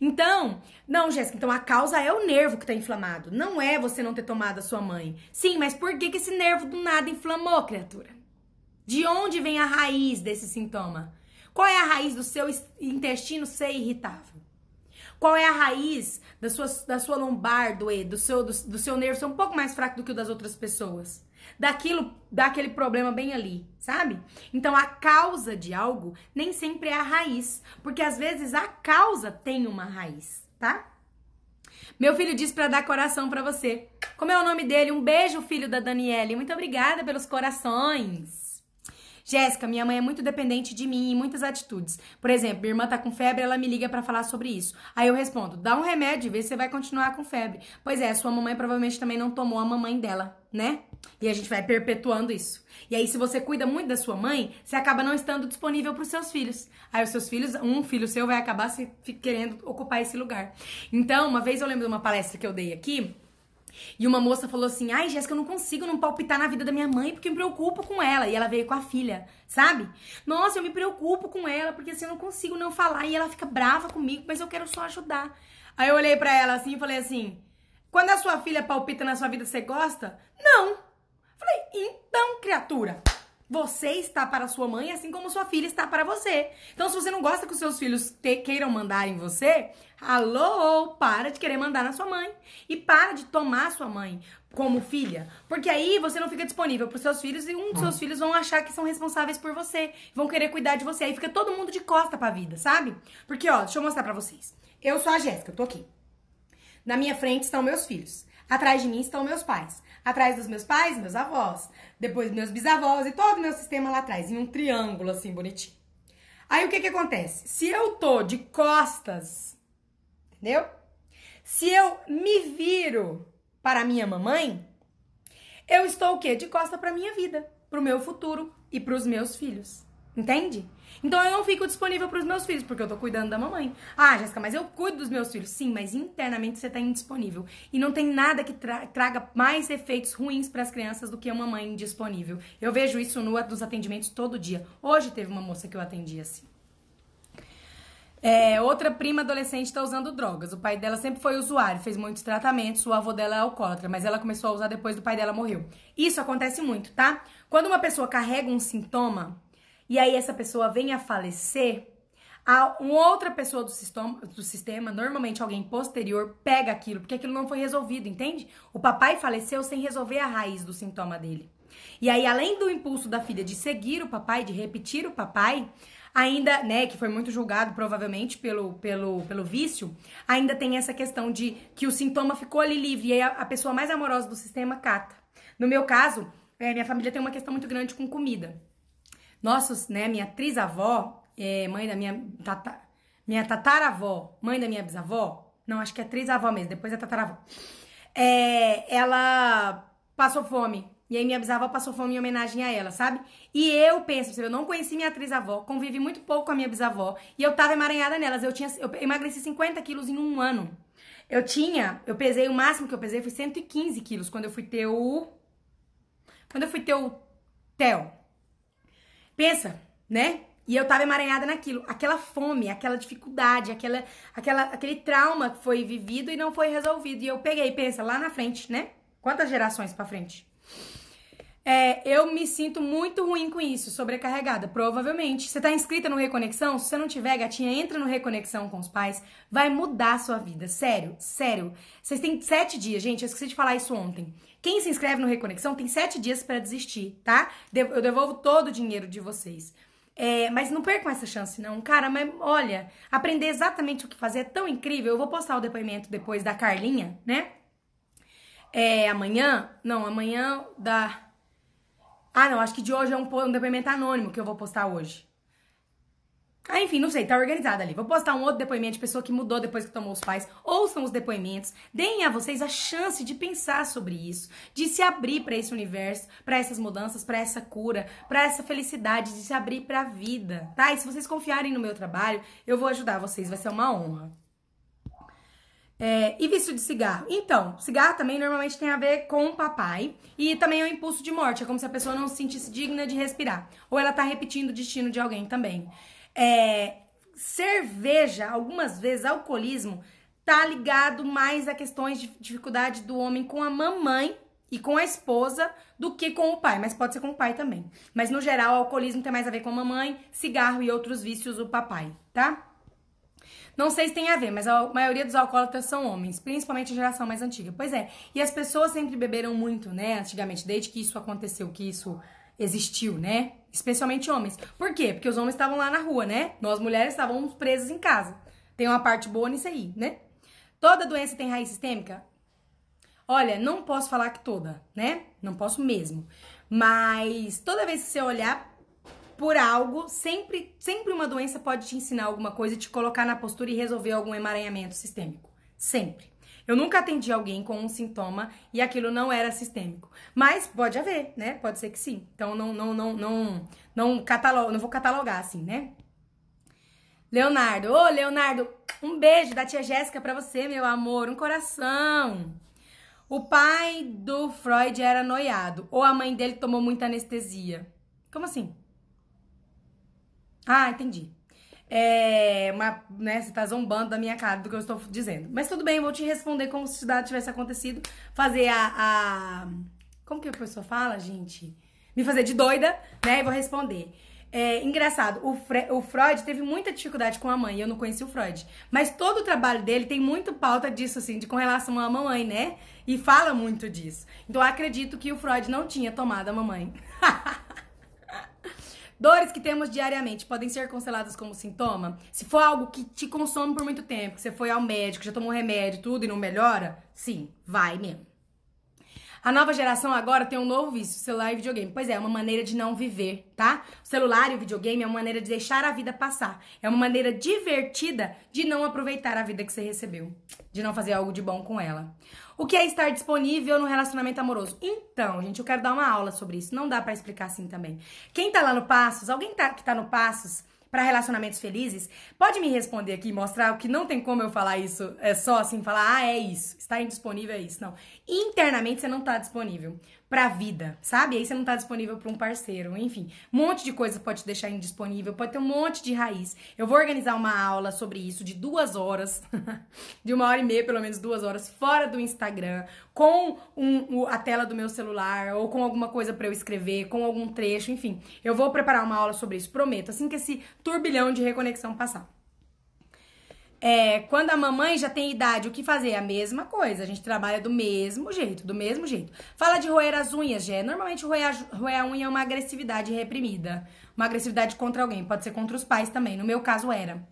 Então, não, Jéssica, então a causa é o nervo que tá inflamado. Não é você não ter tomado a sua mãe. Sim, mas por que, que esse nervo do nada inflamou, criatura? De onde vem a raiz desse sintoma? Qual é a raiz do seu intestino ser irritável? Qual é a raiz da sua, da sua lombar doer, do seu, do, do seu nervo ser um pouco mais fraco do que o das outras pessoas? Daquilo, daquele problema bem ali, sabe? Então a causa de algo nem sempre é a raiz, porque às vezes a causa tem uma raiz, tá? Meu filho disse para dar coração para você. Como é o nome dele? Um beijo, filho da Daniele. Muito obrigada pelos corações. Jéssica, minha mãe é muito dependente de mim em muitas atitudes. Por exemplo, minha irmã tá com febre, ela me liga para falar sobre isso. Aí eu respondo: dá um remédio e vê se você vai continuar com febre. Pois é, sua mamãe provavelmente também não tomou a mamãe dela, né? E a gente vai perpetuando isso. E aí, se você cuida muito da sua mãe, você acaba não estando disponível para os seus filhos. Aí, os seus filhos, um filho seu vai acabar se querendo ocupar esse lugar. Então, uma vez eu lembro de uma palestra que eu dei aqui, e uma moça falou assim: Ai, Jéssica, eu não consigo não palpitar na vida da minha mãe porque eu me preocupo com ela. E ela veio com a filha, sabe? Nossa, eu me preocupo com ela porque assim eu não consigo não falar. E ela fica brava comigo, mas eu quero só ajudar. Aí eu olhei para ela assim e falei assim: Quando a sua filha palpita na sua vida, você gosta? Não. Falei: Então, criatura. Você está para sua mãe assim como sua filha está para você. Então, se você não gosta que os seus filhos te, queiram mandar em você, alô, para de querer mandar na sua mãe. E para de tomar sua mãe como filha. Porque aí você não fica disponível para os seus filhos e um dos seus filhos vão achar que são responsáveis por você. Vão querer cuidar de você. Aí fica todo mundo de costa para a vida, sabe? Porque, ó, deixa eu mostrar para vocês. Eu sou a Jéssica, eu tô aqui. Na minha frente estão meus filhos. Atrás de mim estão meus pais. Atrás dos meus pais, meus avós. Depois meus bisavós e todo o meu sistema lá atrás, em um triângulo assim bonitinho. Aí o que que acontece? Se eu tô de costas, entendeu? Se eu me viro para minha mamãe, eu estou o quê? De costa para minha vida, para o meu futuro e para os meus filhos. Entende? Então eu não fico disponível para os meus filhos, porque eu tô cuidando da mamãe. Ah, Jéssica, mas eu cuido dos meus filhos. Sim, mas internamente você tá indisponível. E não tem nada que tra traga mais efeitos ruins para as crianças do que uma mãe indisponível. Eu vejo isso no, nos atendimentos todo dia. Hoje teve uma moça que eu atendi assim. É, outra prima adolescente está usando drogas. O pai dela sempre foi usuário, fez muitos tratamentos. O avô dela é alcoólatra, mas ela começou a usar depois do pai dela morreu. Isso acontece muito, tá? Quando uma pessoa carrega um sintoma, e aí essa pessoa vem a falecer, a uma outra pessoa do sistema, do sistema, normalmente alguém posterior, pega aquilo, porque aquilo não foi resolvido, entende? O papai faleceu sem resolver a raiz do sintoma dele. E aí, além do impulso da filha de seguir o papai, de repetir o papai, ainda, né, que foi muito julgado provavelmente pelo, pelo, pelo vício, ainda tem essa questão de que o sintoma ficou ali livre e aí a, a pessoa mais amorosa do sistema cata. No meu caso, é, minha família tem uma questão muito grande com comida. Nossos, né, minha trisavó, é, mãe da minha tata, minha tataravó, mãe da minha bisavó, não, acho que é trisavó mesmo, depois é tataravó. É, ela passou fome. E aí minha bisavó passou fome em homenagem a ela, sabe? E eu penso, eu não conheci minha atriz-avó, convivi muito pouco com a minha bisavó, e eu tava emaranhada nelas. Eu tinha, eu emagreci 50 quilos em um ano. Eu tinha, eu pesei, o máximo que eu pesei foi 115 quilos quando eu fui ter o... Quando eu fui ter o Theo. Pensa, né? E eu tava emaranhada naquilo, aquela fome, aquela dificuldade, aquela, aquela, aquele trauma que foi vivido e não foi resolvido. E eu peguei, pensa, lá na frente, né? Quantas gerações para frente? É, eu me sinto muito ruim com isso, sobrecarregada, provavelmente. Você tá inscrita no Reconexão? Se você não tiver, gatinha, entra no Reconexão com os pais. Vai mudar a sua vida. Sério, sério. Vocês têm sete dias, gente. Eu esqueci de falar isso ontem. Quem se inscreve no Reconexão tem sete dias para desistir, tá? Eu devolvo todo o dinheiro de vocês. É, mas não percam essa chance, não. Cara, mas olha, aprender exatamente o que fazer é tão incrível. Eu vou postar o depoimento depois da Carlinha, né? É, amanhã? Não, amanhã da. Ah, não, acho que de hoje é um, um depoimento anônimo que eu vou postar hoje. Ah, enfim, não sei, tá organizado ali. Vou postar um outro depoimento de pessoa que mudou depois que tomou os pais. Ouçam os depoimentos, deem a vocês a chance de pensar sobre isso, de se abrir para esse universo, para essas mudanças, para essa cura, para essa felicidade, de se abrir para a vida, tá? E se vocês confiarem no meu trabalho, eu vou ajudar vocês, vai ser uma honra. É, e vício de cigarro? Então, cigarro também normalmente tem a ver com o papai e também é um impulso de morte. É como se a pessoa não se sentisse digna de respirar. Ou ela tá repetindo o destino de alguém também. É, cerveja, algumas vezes, alcoolismo, tá ligado mais a questões de dificuldade do homem com a mamãe e com a esposa do que com o pai, mas pode ser com o pai também. Mas no geral, o alcoolismo tem mais a ver com a mamãe, cigarro e outros vícios o papai, tá? Não sei se tem a ver, mas a maioria dos alcoólatras são homens, principalmente a geração mais antiga. Pois é, e as pessoas sempre beberam muito, né, antigamente, desde que isso aconteceu, que isso existiu, né? Especialmente homens. Por quê? Porque os homens estavam lá na rua, né? Nós mulheres estávamos presas em casa. Tem uma parte boa nisso aí, né? Toda doença tem raiz sistêmica? Olha, não posso falar que toda, né? Não posso mesmo. Mas toda vez que você olhar por algo, sempre, sempre uma doença pode te ensinar alguma coisa, te colocar na postura e resolver algum emaranhamento sistêmico. Sempre. Eu nunca atendi alguém com um sintoma e aquilo não era sistêmico. Mas pode haver, né? Pode ser que sim. Então não não não não não catalogo, não vou catalogar assim, né? Leonardo, ô Leonardo, um beijo da tia Jéssica para você, meu amor, um coração. O pai do Freud era noiado ou a mãe dele tomou muita anestesia. Como assim? Ah, entendi. É, uma, né, você tá zombando da minha cara do que eu estou dizendo. Mas tudo bem, vou te responder como se nada tivesse acontecido. Fazer a, a. Como que a pessoa fala, gente? Me fazer de doida, né? E vou responder. É, engraçado, o, Fre o Freud teve muita dificuldade com a mãe, eu não conheci o Freud. Mas todo o trabalho dele tem muito pauta disso, assim, de com relação à mamãe, né? E fala muito disso. Então eu acredito que o Freud não tinha tomado a mamãe. *laughs* Dores que temos diariamente podem ser canceladas como sintoma? Se for algo que te consome por muito tempo, que você foi ao médico, já tomou remédio, tudo e não melhora, sim, vai mesmo. A nova geração agora tem um novo vício, celular e videogame. Pois é, é uma maneira de não viver, tá? O celular e o videogame é uma maneira de deixar a vida passar. É uma maneira divertida de não aproveitar a vida que você recebeu, de não fazer algo de bom com ela. O que é estar disponível no relacionamento amoroso? Então, gente, eu quero dar uma aula sobre isso. Não dá para explicar assim também. Quem tá lá no Passos, alguém tá, que tá no Passos, para relacionamentos felizes, pode me responder aqui, mostrar o que não tem como eu falar isso, é só assim falar, ah, é isso, está indisponível é isso. Não. Internamente você não está disponível pra vida, sabe? Aí você não tá disponível para um parceiro, enfim. Um monte de coisa pode te deixar indisponível, pode ter um monte de raiz. Eu vou organizar uma aula sobre isso de duas horas, *laughs* de uma hora e meia, pelo menos duas horas, fora do Instagram, com um, a tela do meu celular, ou com alguma coisa para eu escrever, com algum trecho, enfim. Eu vou preparar uma aula sobre isso, prometo, assim que esse turbilhão de reconexão passar. É, quando a mamãe já tem idade, o que fazer? A mesma coisa. A gente trabalha do mesmo jeito, do mesmo jeito. Fala de roer as unhas, Gé. Normalmente roer a, roer a unha é uma agressividade reprimida. Uma agressividade contra alguém. Pode ser contra os pais também. No meu caso era.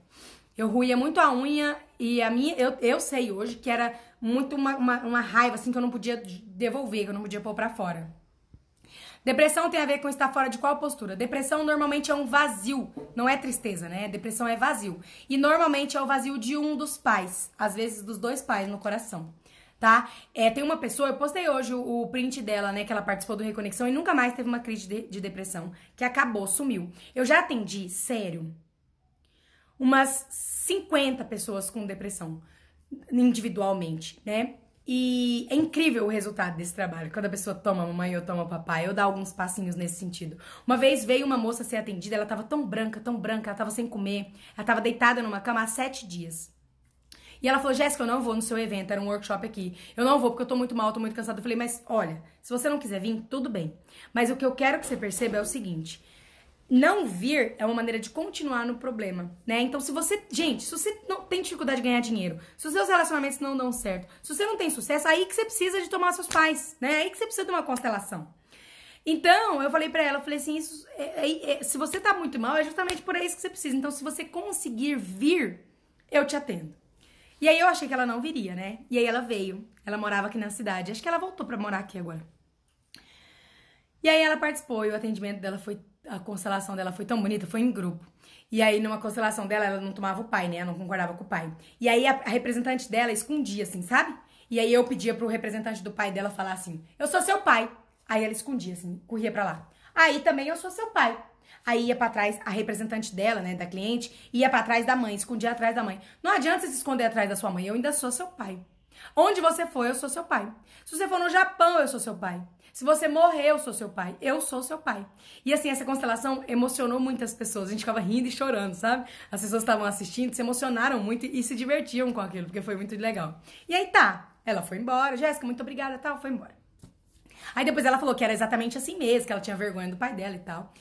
Eu ruía muito a unha e a minha, eu, eu sei hoje que era muito uma, uma, uma raiva assim que eu não podia devolver, que eu não podia pôr pra fora. Depressão tem a ver com estar fora de qual postura? Depressão normalmente é um vazio, não é tristeza, né? Depressão é vazio. E normalmente é o vazio de um dos pais, às vezes dos dois pais no coração. Tá? É, tem uma pessoa, eu postei hoje o, o, print dela, né, que ela participou do Reconexão e nunca mais teve uma crise de, de depressão, que acabou, sumiu. Eu já atendi, sério, umas 50 pessoas com depressão individualmente, né? E é incrível o resultado desse trabalho. Quando a pessoa toma mamãe ou toma papai, eu dou alguns passinhos nesse sentido. Uma vez veio uma moça ser atendida, ela tava tão branca, tão branca, ela tava sem comer, ela tava deitada numa cama há sete dias. E ela falou, Jéssica, eu não vou no seu evento, era um workshop aqui. Eu não vou porque eu tô muito mal, tô muito cansada. Eu falei, mas olha, se você não quiser vir, tudo bem. Mas o que eu quero que você perceba é o seguinte: não vir é uma maneira de continuar no problema, né? Então, se você, gente, se você não tem dificuldade de ganhar dinheiro, se os seus relacionamentos não dão certo, se você não tem sucesso, aí que você precisa de tomar seus pais, né? Aí que você precisa de uma constelação. Então, eu falei para ela, eu falei assim, isso, é, é, é, se você tá muito mal, é justamente por isso que você precisa. Então, se você conseguir vir, eu te atendo. E aí eu achei que ela não viria, né? E aí ela veio. Ela morava aqui na cidade. Acho que ela voltou para morar aqui agora. E aí ela participou e o atendimento dela foi a constelação dela foi tão bonita, foi em grupo. E aí, numa constelação dela, ela não tomava o pai, né? Ela não concordava com o pai. E aí, a, a, representante dela escondia, assim, sabe? E aí, eu pedia pro representante do pai dela falar assim: Eu sou seu pai. Aí ela escondia, assim, corria pra lá. Aí também eu sou seu pai. Aí ia para trás, a representante dela, né, da cliente, ia para trás da mãe, escondia atrás da mãe. Não adianta você se esconder atrás da sua mãe, eu ainda sou seu pai. Onde você for, eu sou seu pai. Se você for no Japão, eu sou seu pai. Se você morrer, eu sou seu pai. Eu sou seu pai. E assim, essa constelação emocionou muitas pessoas. A gente ficava rindo e chorando, sabe? As pessoas estavam assistindo, se emocionaram muito e se divertiam com aquilo, porque foi muito legal. E aí tá, ela foi embora. Jéssica, muito obrigada, tal, foi embora. Aí depois ela falou que era exatamente assim mesmo, que ela tinha vergonha do pai dela e tal.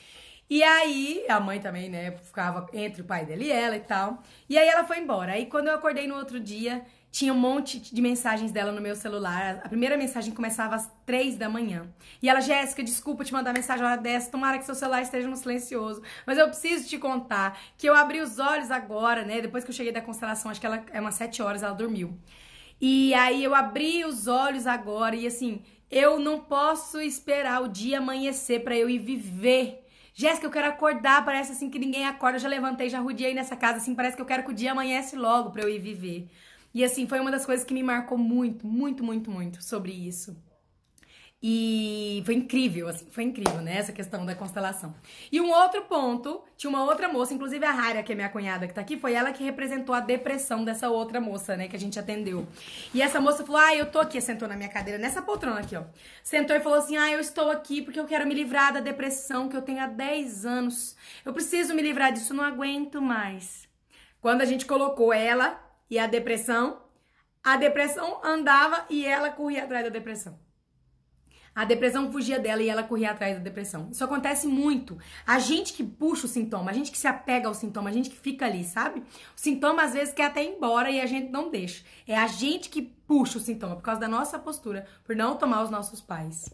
E aí, a mãe também, né, ficava entre o pai dela e ela e tal. E aí ela foi embora. Aí quando eu acordei no outro dia, tinha um monte de mensagens dela no meu celular. A primeira mensagem começava às três da manhã. E ela, Jéssica, desculpa te mandar mensagem hora dessa, tomara que seu celular esteja no silencioso. Mas eu preciso te contar que eu abri os olhos agora, né? Depois que eu cheguei da constelação, acho que ela é umas sete horas, ela dormiu. E aí eu abri os olhos agora e assim, eu não posso esperar o dia amanhecer para eu ir viver. Jéssica, eu quero acordar, parece assim que ninguém acorda. Eu já levantei, já rodeei nessa casa, assim, parece que eu quero que o dia amanhece logo para eu ir viver. E assim, foi uma das coisas que me marcou muito, muito, muito, muito sobre isso. E foi incrível, assim, foi incrível, né? Essa questão da constelação. E um outro ponto, tinha uma outra moça, inclusive a Rara, que é minha cunhada que tá aqui, foi ela que representou a depressão dessa outra moça, né? Que a gente atendeu. E essa moça falou: Ah, eu tô aqui, sentou na minha cadeira, nessa poltrona aqui, ó. Sentou e falou assim: Ah, eu estou aqui porque eu quero me livrar da depressão que eu tenho há 10 anos. Eu preciso me livrar disso, não aguento mais. Quando a gente colocou ela e a depressão, a depressão andava e ela corria atrás da depressão. A depressão fugia dela e ela corria atrás da depressão. Isso acontece muito. A gente que puxa o sintoma, a gente que se apega ao sintoma, a gente que fica ali, sabe? O sintoma às vezes quer até ir embora e a gente não deixa. É a gente que puxa o sintoma por causa da nossa postura, por não tomar os nossos pais.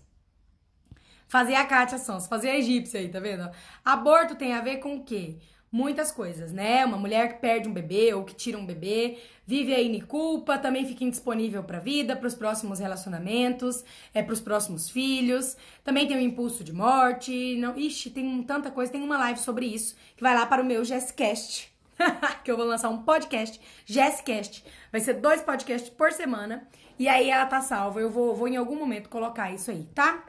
Fazer a Kátia Sons, fazer a egípcia aí, tá vendo? Aborto tem a ver com o quê? Muitas coisas, né? Uma mulher que perde um bebê ou que tira um bebê, vive aí em culpa, também fica indisponível para a vida, para os próximos relacionamentos, é para os próximos filhos. Também tem o impulso de morte, não, ixi, tem tanta coisa, tem uma live sobre isso que vai lá para o meu Jesscast. *laughs* que eu vou lançar um podcast, Jesscast. Vai ser dois podcasts por semana. E aí ela tá salva. Eu vou, vou em algum momento colocar isso aí, tá?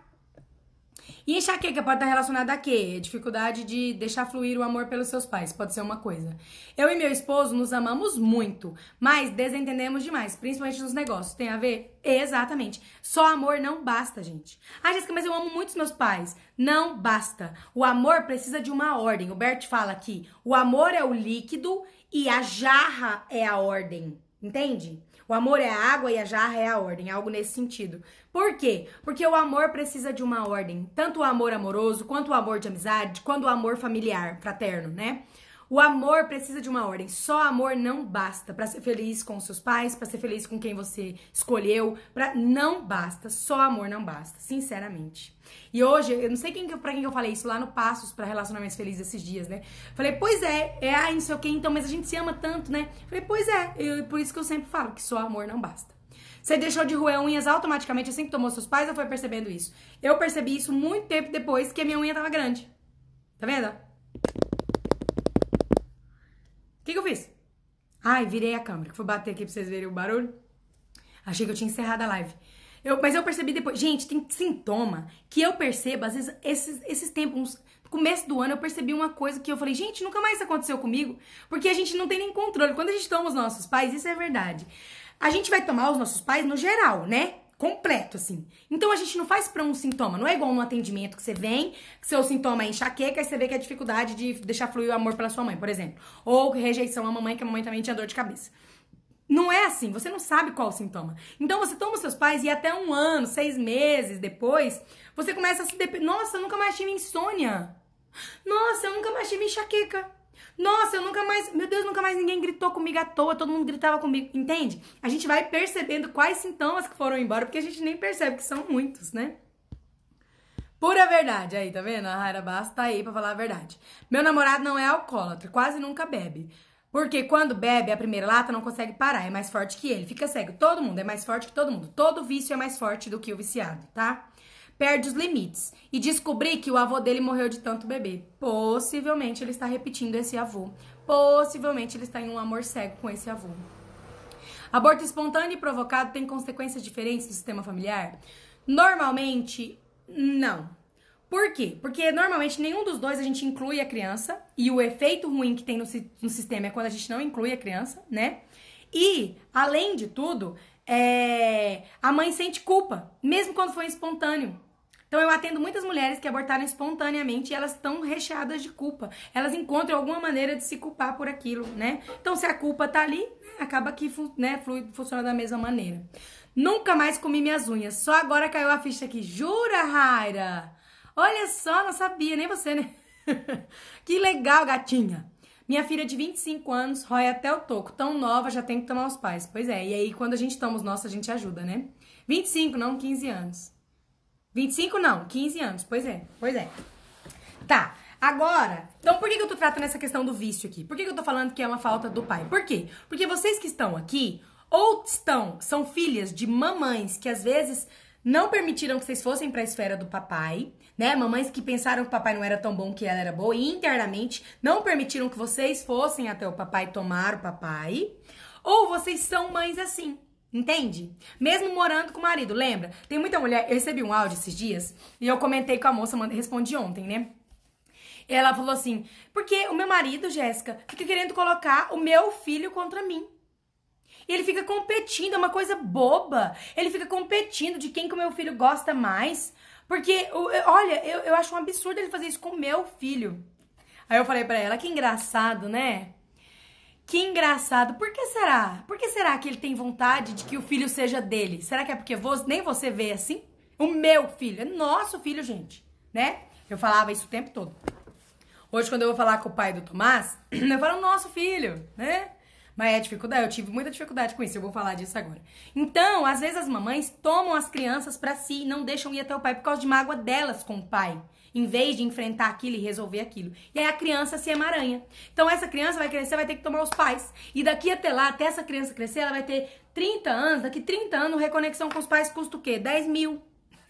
E enxaqueca pode estar relacionada a quê? Dificuldade de deixar fluir o amor pelos seus pais, pode ser uma coisa. Eu e meu esposo nos amamos muito, mas desentendemos demais, principalmente nos negócios. Tem a ver? Exatamente. Só amor não basta, gente. Ah, Jéssica, mas eu amo muito os meus pais. Não basta. O amor precisa de uma ordem. O Bert fala aqui: o amor é o líquido e a jarra é a ordem. Entende? O amor é a água e a jarra é a ordem, algo nesse sentido. Por quê? Porque o amor precisa de uma ordem, tanto o amor amoroso, quanto o amor de amizade, quanto o amor familiar, fraterno, né? O amor precisa de uma ordem. Só amor não basta para ser feliz com seus pais, para ser feliz com quem você escolheu, não basta. Só amor não basta, sinceramente. E hoje, eu não sei quem para quem eu falei isso lá no Passos para relacionamentos felizes esses dias, né? Falei: "Pois é, é ai, não sei o que, então, mas a gente se ama tanto, né?" Falei: "Pois é, eu, por isso que eu sempre falo que só amor não basta." Você deixou de roer unhas automaticamente assim que tomou seus pais ou foi percebendo isso? Eu percebi isso muito tempo depois que a minha unha tava grande. Tá vendo? O que, que eu fiz? Ai, virei a câmera. Fui bater aqui pra vocês verem o barulho. Achei que eu tinha encerrado a live. Eu, mas eu percebi depois. Gente, tem sintoma que eu percebo, às vezes, esses, esses tempos. Começo do ano, eu percebi uma coisa que eu falei, gente, nunca mais isso aconteceu comigo. Porque a gente não tem nem controle. Quando a gente toma os nossos pais, isso é verdade. a gente vai tomar os nossos pais no geral, né? Completo, assim. Então a gente não faz pra um sintoma. Não é igual no atendimento que você vem, que seu sintoma é enxaqueca e você vê que é dificuldade de deixar fluir o amor pela sua mãe, por exemplo. Ou rejeição à mamãe, que a mamãe também tinha dor de cabeça. Não é assim, você não sabe qual o sintoma. Então você toma os seus pais e até um ano, seis meses depois, você começa a se dep... Nossa, eu nunca mais tive insônia. Nossa, eu nunca mais tive enxaqueca. Nossa, eu nunca mais. Meu Deus, nunca mais ninguém gritou comigo à toa, todo mundo gritava comigo. Entende? A gente vai percebendo quais sintomas que foram embora, porque a gente nem percebe que são muitos, né? Pura verdade. Aí, tá vendo? A Raira Basta tá aí pra falar a verdade. Meu namorado não é alcoólatra, quase nunca bebe. Porque quando bebe a primeira lata não consegue parar, é mais forte que ele. Fica cego. Todo mundo é mais forte que todo mundo. Todo vício é mais forte do que o viciado, tá? Perde os limites e descobrir que o avô dele morreu de tanto beber. Possivelmente ele está repetindo esse avô. Possivelmente ele está em um amor cego com esse avô. Aborto espontâneo e provocado tem consequências diferentes no sistema familiar? Normalmente, não. Por quê? Porque normalmente nenhum dos dois a gente inclui a criança e o efeito ruim que tem no, no sistema é quando a gente não inclui a criança, né? E, além de tudo, é, a mãe sente culpa, mesmo quando foi espontâneo. Então eu atendo muitas mulheres que abortaram espontaneamente e elas estão recheadas de culpa. Elas encontram alguma maneira de se culpar por aquilo, né? Então se a culpa tá ali, acaba que né, flui, funciona da mesma maneira. Nunca mais comi minhas unhas. Só agora caiu a ficha aqui. Jura, Raira? Olha só, não sabia, nem você, né? *laughs* que legal, gatinha. Minha filha de 25 anos rói até o toco. Tão nova, já tem que tomar os pais. Pois é, e aí quando a gente toma os nossos, a gente ajuda, né? 25, não 15 anos. 25 não, 15 anos. Pois é, pois é. Tá, agora, então por que, que eu tô tratando essa questão do vício aqui? Por que, que eu tô falando que é uma falta do pai? Por quê? Porque vocês que estão aqui, ou estão, são filhas de mamães que às vezes não permitiram que vocês fossem para a esfera do papai, né? Mamães que pensaram que o papai não era tão bom que ela era boa e internamente não permitiram que vocês fossem até o papai tomar o papai. Ou vocês são mães assim, Entende? Mesmo morando com o marido, lembra? Tem muita mulher. Eu recebi um áudio esses dias e eu comentei com a moça, respondi ontem, né? Ela falou assim: porque o meu marido, Jéssica, fica querendo colocar o meu filho contra mim. E ele fica competindo, é uma coisa boba. Ele fica competindo de quem que o meu filho gosta mais. Porque, olha, eu, eu acho um absurdo ele fazer isso com o meu filho. Aí eu falei para ela: que engraçado, né? Que engraçado. Por que será? Por que será que ele tem vontade de que o filho seja dele? Será que é porque você, nem você vê assim? O meu filho. É nosso filho, gente. Né? Eu falava isso o tempo todo. Hoje, quando eu vou falar com o pai do Tomás, *clears throat* eu falo nosso filho, né? Mas é dificuldade, eu tive muita dificuldade com isso, eu vou falar disso agora. Então, às vezes as mamães tomam as crianças para si e não deixam ir até o pai por causa de mágoa delas com o pai em vez de enfrentar aquilo e resolver aquilo. E aí a criança se emaranha. Então essa criança vai crescer, vai ter que tomar os pais. E daqui até lá, até essa criança crescer, ela vai ter 30 anos. Daqui 30 anos, reconexão com os pais custa o quê? 10 mil.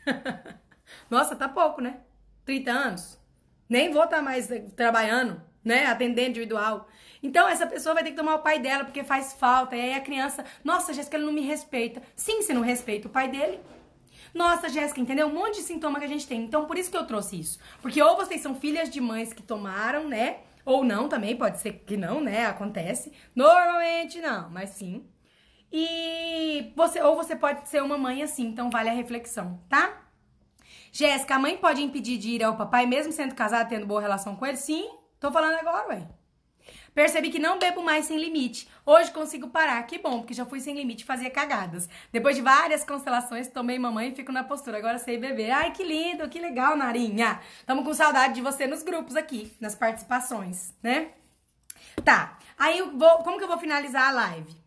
*laughs* Nossa, tá pouco, né? 30 anos. Nem vou estar tá mais eh, trabalhando, né? Atendendo individual. Então, essa pessoa vai ter que tomar o pai dela porque faz falta. E aí a criança, nossa, Jéssica, ele não me respeita. Sim, você não respeita o pai dele. Nossa, Jéssica, entendeu? Um monte de sintoma que a gente tem. Então, por isso que eu trouxe isso. Porque ou vocês são filhas de mães que tomaram, né? Ou não também, pode ser que não, né? Acontece. Normalmente não, mas sim. E você, ou você pode ser uma mãe assim, então vale a reflexão, tá? Jéssica, a mãe pode impedir de ir ao papai mesmo sendo casada, tendo boa relação com ele? Sim, tô falando agora, ué. Percebi que não bebo mais sem limite. Hoje consigo parar. Que bom, porque já fui sem limite e fazia cagadas. Depois de várias constelações, tomei mamãe e fico na postura. Agora sei beber. Ai, que lindo, que legal, Narinha. Tamo com saudade de você nos grupos aqui, nas participações, né? Tá. Aí vou. Como que eu vou finalizar a live?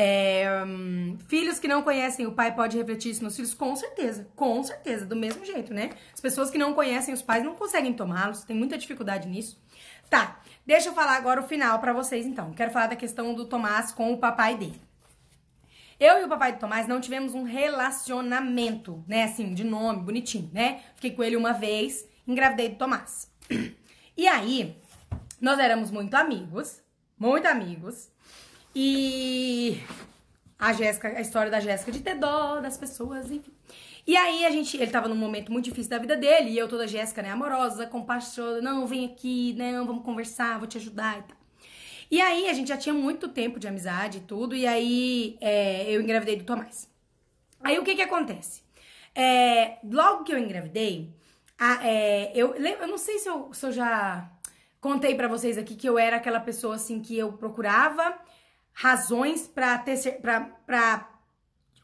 É, hum, filhos que não conhecem o pai pode refletir isso nos filhos? Com certeza, com certeza, do mesmo jeito, né? As pessoas que não conhecem os pais não conseguem tomá-los, tem muita dificuldade nisso. Tá, deixa eu falar agora o final para vocês então. Quero falar da questão do Tomás com o papai dele. Eu e o papai do Tomás não tivemos um relacionamento, né? Assim, de nome, bonitinho, né? Fiquei com ele uma vez, engravidei do Tomás. *clears throat* E aí, nós éramos muito amigos, muito amigos. E a Jéssica, a história da Jéssica de ter dó das pessoas, enfim. E aí a gente, ele tava num momento muito difícil da vida dele, e eu toda Jéssica, né, amorosa, compassiosa, não, vem aqui, não, vamos conversar, vou te ajudar e tal. E aí a gente já tinha muito tempo de amizade e tudo, e aí é, eu engravidei do Tomás. Aí o que que acontece? É, logo que eu engravidei, a, é, eu, eu não sei se eu, se eu já contei para vocês aqui que eu era aquela pessoa assim que eu procurava razões para ter para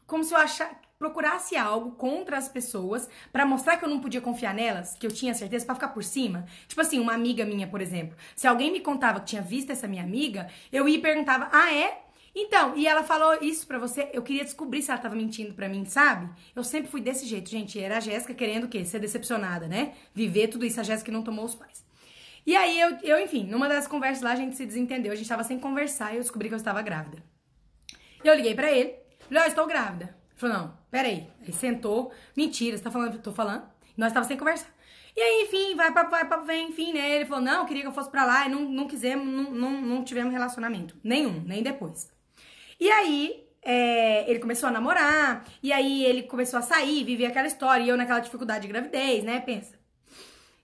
como se eu achar procurasse algo contra as pessoas para mostrar que eu não podia confiar nelas, que eu tinha certeza para ficar por cima. Tipo assim, uma amiga minha, por exemplo, se alguém me contava que tinha visto essa minha amiga, eu ia e perguntava: "Ah, é? Então, e ela falou isso pra você, eu queria descobrir se ela tava mentindo pra mim, sabe? Eu sempre fui desse jeito, gente. Era a Jéssica querendo o quê? Ser decepcionada, né? Viver tudo isso, a Jéssica não tomou os pais. E aí, eu, eu, enfim, numa das conversas lá, a gente se desentendeu. A gente tava sem conversar e eu descobri que eu estava grávida. E eu liguei pra ele, falei, ó, oh, estou grávida. Ele falou, não, peraí. Aí sentou, mentira, você tá falando, tô falando? Nós tava sem conversar. E aí, enfim, vai pra, vai pra vem, enfim, né? Ele falou, não, queria que eu fosse pra lá e não, não quisemos, não, não, não tivemos relacionamento. Nenhum, nem depois. E aí, é, ele começou a namorar, e aí ele começou a sair, viver aquela história, e eu naquela dificuldade de gravidez, né? Pensa.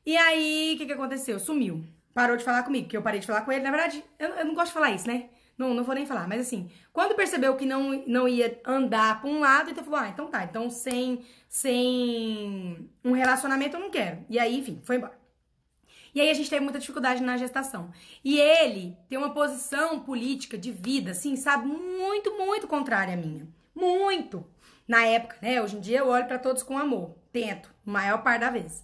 E aí, o que, que aconteceu? Sumiu. Parou de falar comigo, que eu parei de falar com ele. Na verdade, eu, eu não gosto de falar isso, né? Não, não vou nem falar, mas assim, quando percebeu que não, não ia andar pra um lado, então falou: ah, então tá, então sem, sem um relacionamento eu não quero. E aí, enfim, foi embora. E aí a gente teve muita dificuldade na gestação. E ele tem uma posição política de vida, assim, sabe, muito, muito contrária à minha. Muito. Na época, né? Hoje em dia eu olho para todos com amor. Tento, maior parte da vez.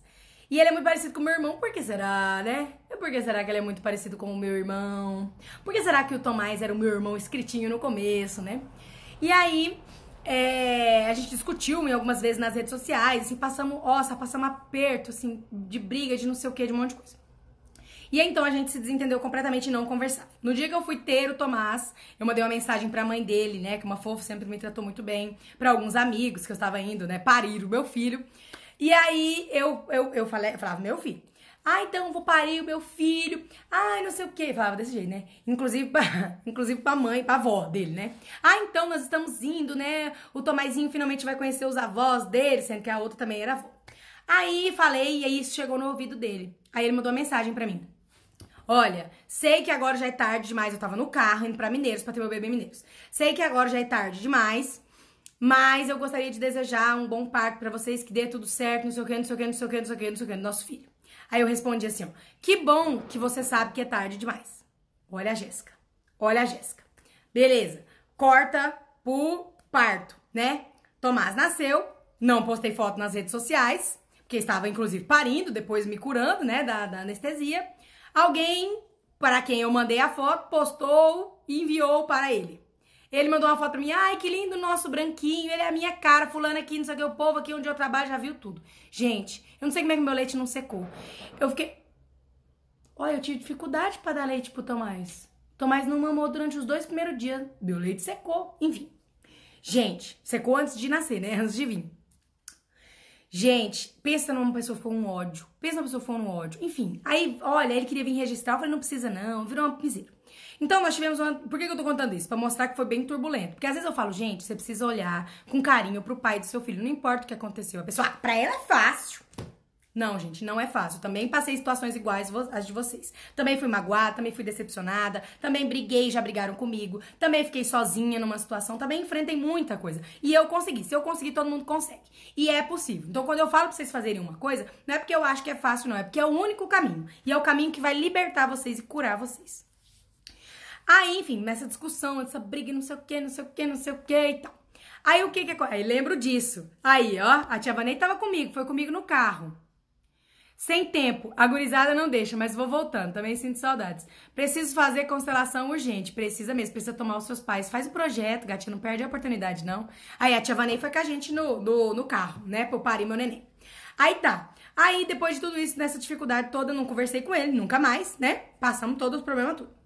E ele é muito parecido com o meu irmão. Por que será, né? Por que será que ele é muito parecido com o meu irmão? Por que será que o Tomás era o meu irmão escritinho no começo, né? E aí, é, a gente discutiu em algumas vezes nas redes sociais, assim, passamos, nossa, passamos aperto, assim, de briga, de não sei o que, de um monte de coisa. E aí, então a gente se desentendeu completamente e não conversava. No dia que eu fui ter o Tomás, eu mandei uma mensagem pra mãe dele, né? Que uma fofa sempre me tratou muito bem. para alguns amigos que eu estava indo, né? Parir o meu filho. E aí eu, eu, eu, falei, eu falava, meu filho. Ah, então vou parir o meu filho. Ai, não sei o quê. Falava desse jeito, né? Inclusive pra, *laughs* inclusive pra mãe, pra avó dele, né? Ah, então nós estamos indo, né? O Tomazinho finalmente vai conhecer os avós dele, sendo que a outra também era avó. Aí falei, e aí isso chegou no ouvido dele. Aí ele mandou uma mensagem pra mim. Olha, sei que agora já é tarde demais. Eu tava no carro indo pra Mineiros pra ter meu bebê Mineiros. Sei que agora já é tarde demais. Mas eu gostaria de desejar um bom parto para vocês, que dê tudo certo, não sei o que, não sei o que, não sei o que, não sei o que, não sei o que, nosso filho. Aí eu respondi assim, ó, que bom que você sabe que é tarde demais. Olha a Jéssica, olha a Jéssica. Beleza, corta pro parto, né? Tomás nasceu, não postei foto nas redes sociais, porque estava inclusive parindo, depois me curando, né, da, da anestesia. Alguém, para quem eu mandei a foto, postou e enviou para ele. Ele mandou uma foto pra mim, ai, que lindo o nosso branquinho, ele é a minha cara, fulano aqui, não sei o que, o povo aqui onde eu trabalho já viu tudo. Gente, eu não sei como é que meu leite não secou. Eu fiquei... Olha, eu tive dificuldade para dar leite pro Tomás. Tomás não mamou durante os dois primeiros dias, meu leite secou, enfim. Gente, secou antes de nascer, né, antes de vir. Gente, pensa numa pessoa foi um ódio. Pensa numa pessoa foi um ódio. Enfim, aí, olha, ele queria vir registrar, eu falei, não precisa não, virou uma piseira. Então, nós tivemos uma. Por que eu tô contando isso? Pra mostrar que foi bem turbulento. Porque às vezes eu falo, gente, você precisa olhar com carinho pro pai do seu filho. Não importa o que aconteceu. A pessoa, ah, pra ela é fácil. Não, gente, não é fácil. Também passei situações iguais às de vocês. Também fui magoada, também fui decepcionada, também briguei, já brigaram comigo, também fiquei sozinha numa situação, também enfrentei muita coisa. E eu consegui. Se eu conseguir, todo mundo consegue. E é possível. Então, quando eu falo pra vocês fazerem uma coisa, não é porque eu acho que é fácil, não. É porque é o único caminho. E é o caminho que vai libertar vocês e curar vocês. Aí, enfim, nessa discussão, essa briga, não sei o que, não sei o que, não sei o que e tal. Aí o que que Aí lembro disso. Aí, ó, a tia Vanei tava comigo, foi comigo no carro. Sem tempo, a gurizada não deixa, mas vou voltando, também sinto saudades. Preciso fazer constelação urgente, precisa mesmo, precisa tomar os seus pais. Faz o projeto, gatinho, não perde a oportunidade, não. Aí a tia Vanei foi com a gente no, no, no carro, né, pro parir meu neném. Aí tá. Aí, depois de tudo isso, nessa dificuldade toda, não conversei com ele, nunca mais, né? Passamos todos os problemas tudo.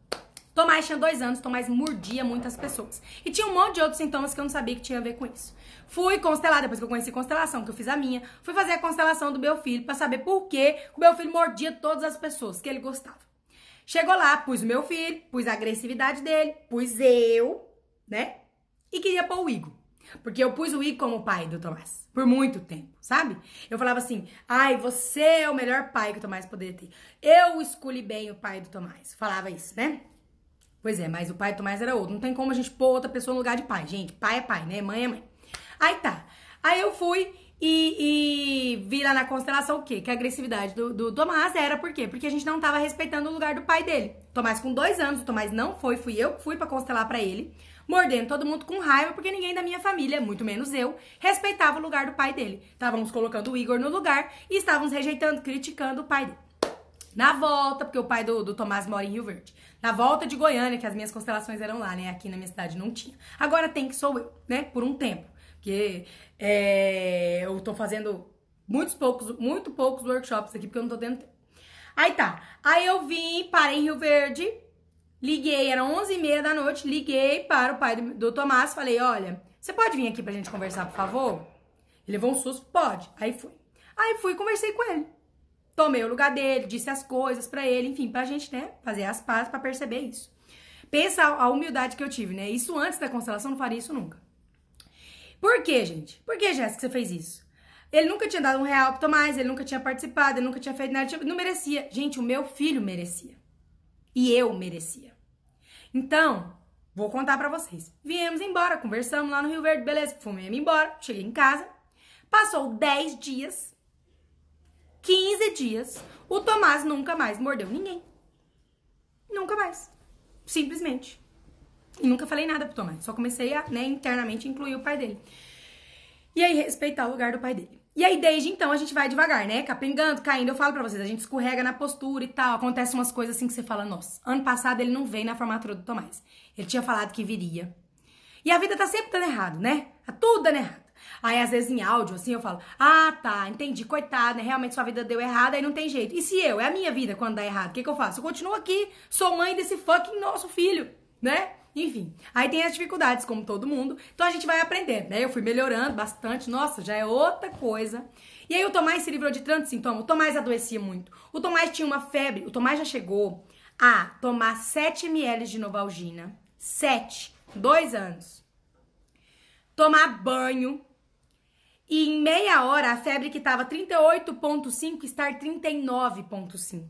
Tomás tinha dois anos, Tomás mordia muitas pessoas. E tinha um monte de outros sintomas que eu não sabia que tinha a ver com isso. Fui constelar, depois que eu conheci constelação, que eu fiz a minha, fui fazer a constelação do meu filho para saber por que o meu filho mordia todas as pessoas que ele gostava. Chegou lá, pus o meu filho, pus a agressividade dele, pus eu, né? E queria pôr o Igor. Porque eu pus o Igor como pai do Tomás. Por muito tempo, sabe? Eu falava assim, ai, você é o melhor pai que o Tomás poderia ter. Eu escolhi bem o pai do Tomás. Falava isso, né? Pois é, mas o pai Tomás era outro. Não tem como a gente pôr outra pessoa no lugar de pai. Gente, pai é pai, né? Mãe é mãe. Aí tá. Aí eu fui e, e vi lá na constelação o quê? Que a agressividade do, do Tomás era por quê? Porque a gente não tava respeitando o lugar do pai dele. Tomás com dois anos, o Tomás não foi, fui eu que fui pra constelar para ele, mordendo todo mundo com raiva, porque ninguém da minha família, muito menos eu, respeitava o lugar do pai dele. Estávamos colocando o Igor no lugar e estávamos rejeitando, criticando o pai dele. Na volta, porque o pai do, do Tomás mora em Rio Verde. Na volta de Goiânia, que as minhas constelações eram lá, né? Aqui na minha cidade não tinha. Agora tem que sou eu, né? Por um tempo. Porque é, eu tô fazendo muitos poucos, muito poucos workshops aqui, porque eu não tô tendo tempo. Aí tá. Aí eu vim, parei em Rio Verde, liguei, eram 11h30 da noite, liguei para o pai do, do Tomás, falei, olha, você pode vir aqui pra gente conversar, por favor? Ele levou um susto, pode. Aí fui. Aí fui conversei com ele. Tomei o lugar dele, disse as coisas para ele, enfim, pra gente, né, fazer as pazes para perceber isso. Pensa a humildade que eu tive, né? Isso antes da constelação, não faria isso nunca. Por quê, gente? Por que, Jéssica, você fez isso? Ele nunca tinha dado um real pro Tomás, ele nunca tinha participado, ele nunca tinha feito nada, não merecia. Gente, o meu filho merecia. E eu merecia. Então, vou contar para vocês. Viemos embora, conversamos lá no Rio Verde, beleza, fomos embora, cheguei em casa. Passou 10 dias, 15 dias, o Tomás nunca mais mordeu ninguém. Nunca mais. Simplesmente. E nunca falei nada pro Tomás. Só comecei a, né, internamente incluir o pai dele. E aí, respeitar o lugar do pai dele. E aí, desde então, a gente vai devagar, né? Capengando, caindo. Eu falo pra vocês, a gente escorrega na postura e tal. Acontece umas coisas assim que você fala, nossa, ano passado ele não veio na formatura do Tomás. Ele tinha falado que viria. E a vida tá sempre dando errado, né? Tá tudo dando errado. Aí, às vezes, em áudio, assim, eu falo, ah, tá, entendi, coitado, né? Realmente sua vida deu errado, aí não tem jeito. E se eu? É a minha vida quando dá errado. O que, que eu faço? Eu continuo aqui, sou mãe desse fucking nosso filho, né? Enfim, aí tem as dificuldades, como todo mundo. Então a gente vai aprendendo, né? Eu fui melhorando bastante, nossa, já é outra coisa. E aí o Tomás se livrou de tanto sintoma. O Tomás adoecia muito. O Tomás tinha uma febre. O Tomás já chegou a tomar 7 ml de Novalgina. 7. Dois anos. Tomar banho. E em meia hora, a febre que estava 38,5 estar 39,5.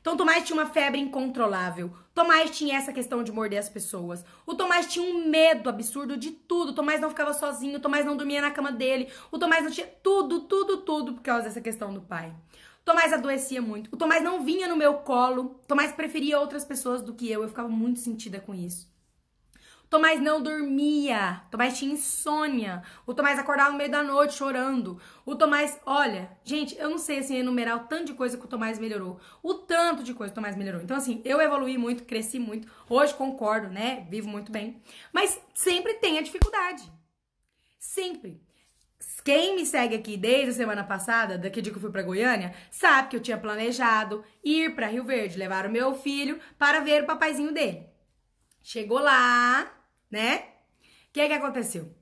Então, Tomás tinha uma febre incontrolável. Tomás tinha essa questão de morder as pessoas. O Tomás tinha um medo absurdo de tudo. O Tomás não ficava sozinho. O Tomás não dormia na cama dele. O Tomás não tinha tudo, tudo, tudo por causa dessa questão do pai. O Tomás adoecia muito. O Tomás não vinha no meu colo. O Tomás preferia outras pessoas do que eu. Eu ficava muito sentida com isso. Tomás não dormia. Tomás tinha insônia. O Tomás acordava no meio da noite chorando. O Tomás, olha, gente, eu não sei assim enumerar o tanto de coisa que o Tomás melhorou. O tanto de coisa que o Tomás melhorou. Então, assim, eu evolui muito, cresci muito. Hoje concordo, né? Vivo muito bem. Mas sempre tem a dificuldade. Sempre. Quem me segue aqui desde a semana passada, daqui dia que eu fui para Goiânia, sabe que eu tinha planejado ir para Rio Verde, levar o meu filho para ver o papaizinho dele. Chegou lá, né? O que é que aconteceu?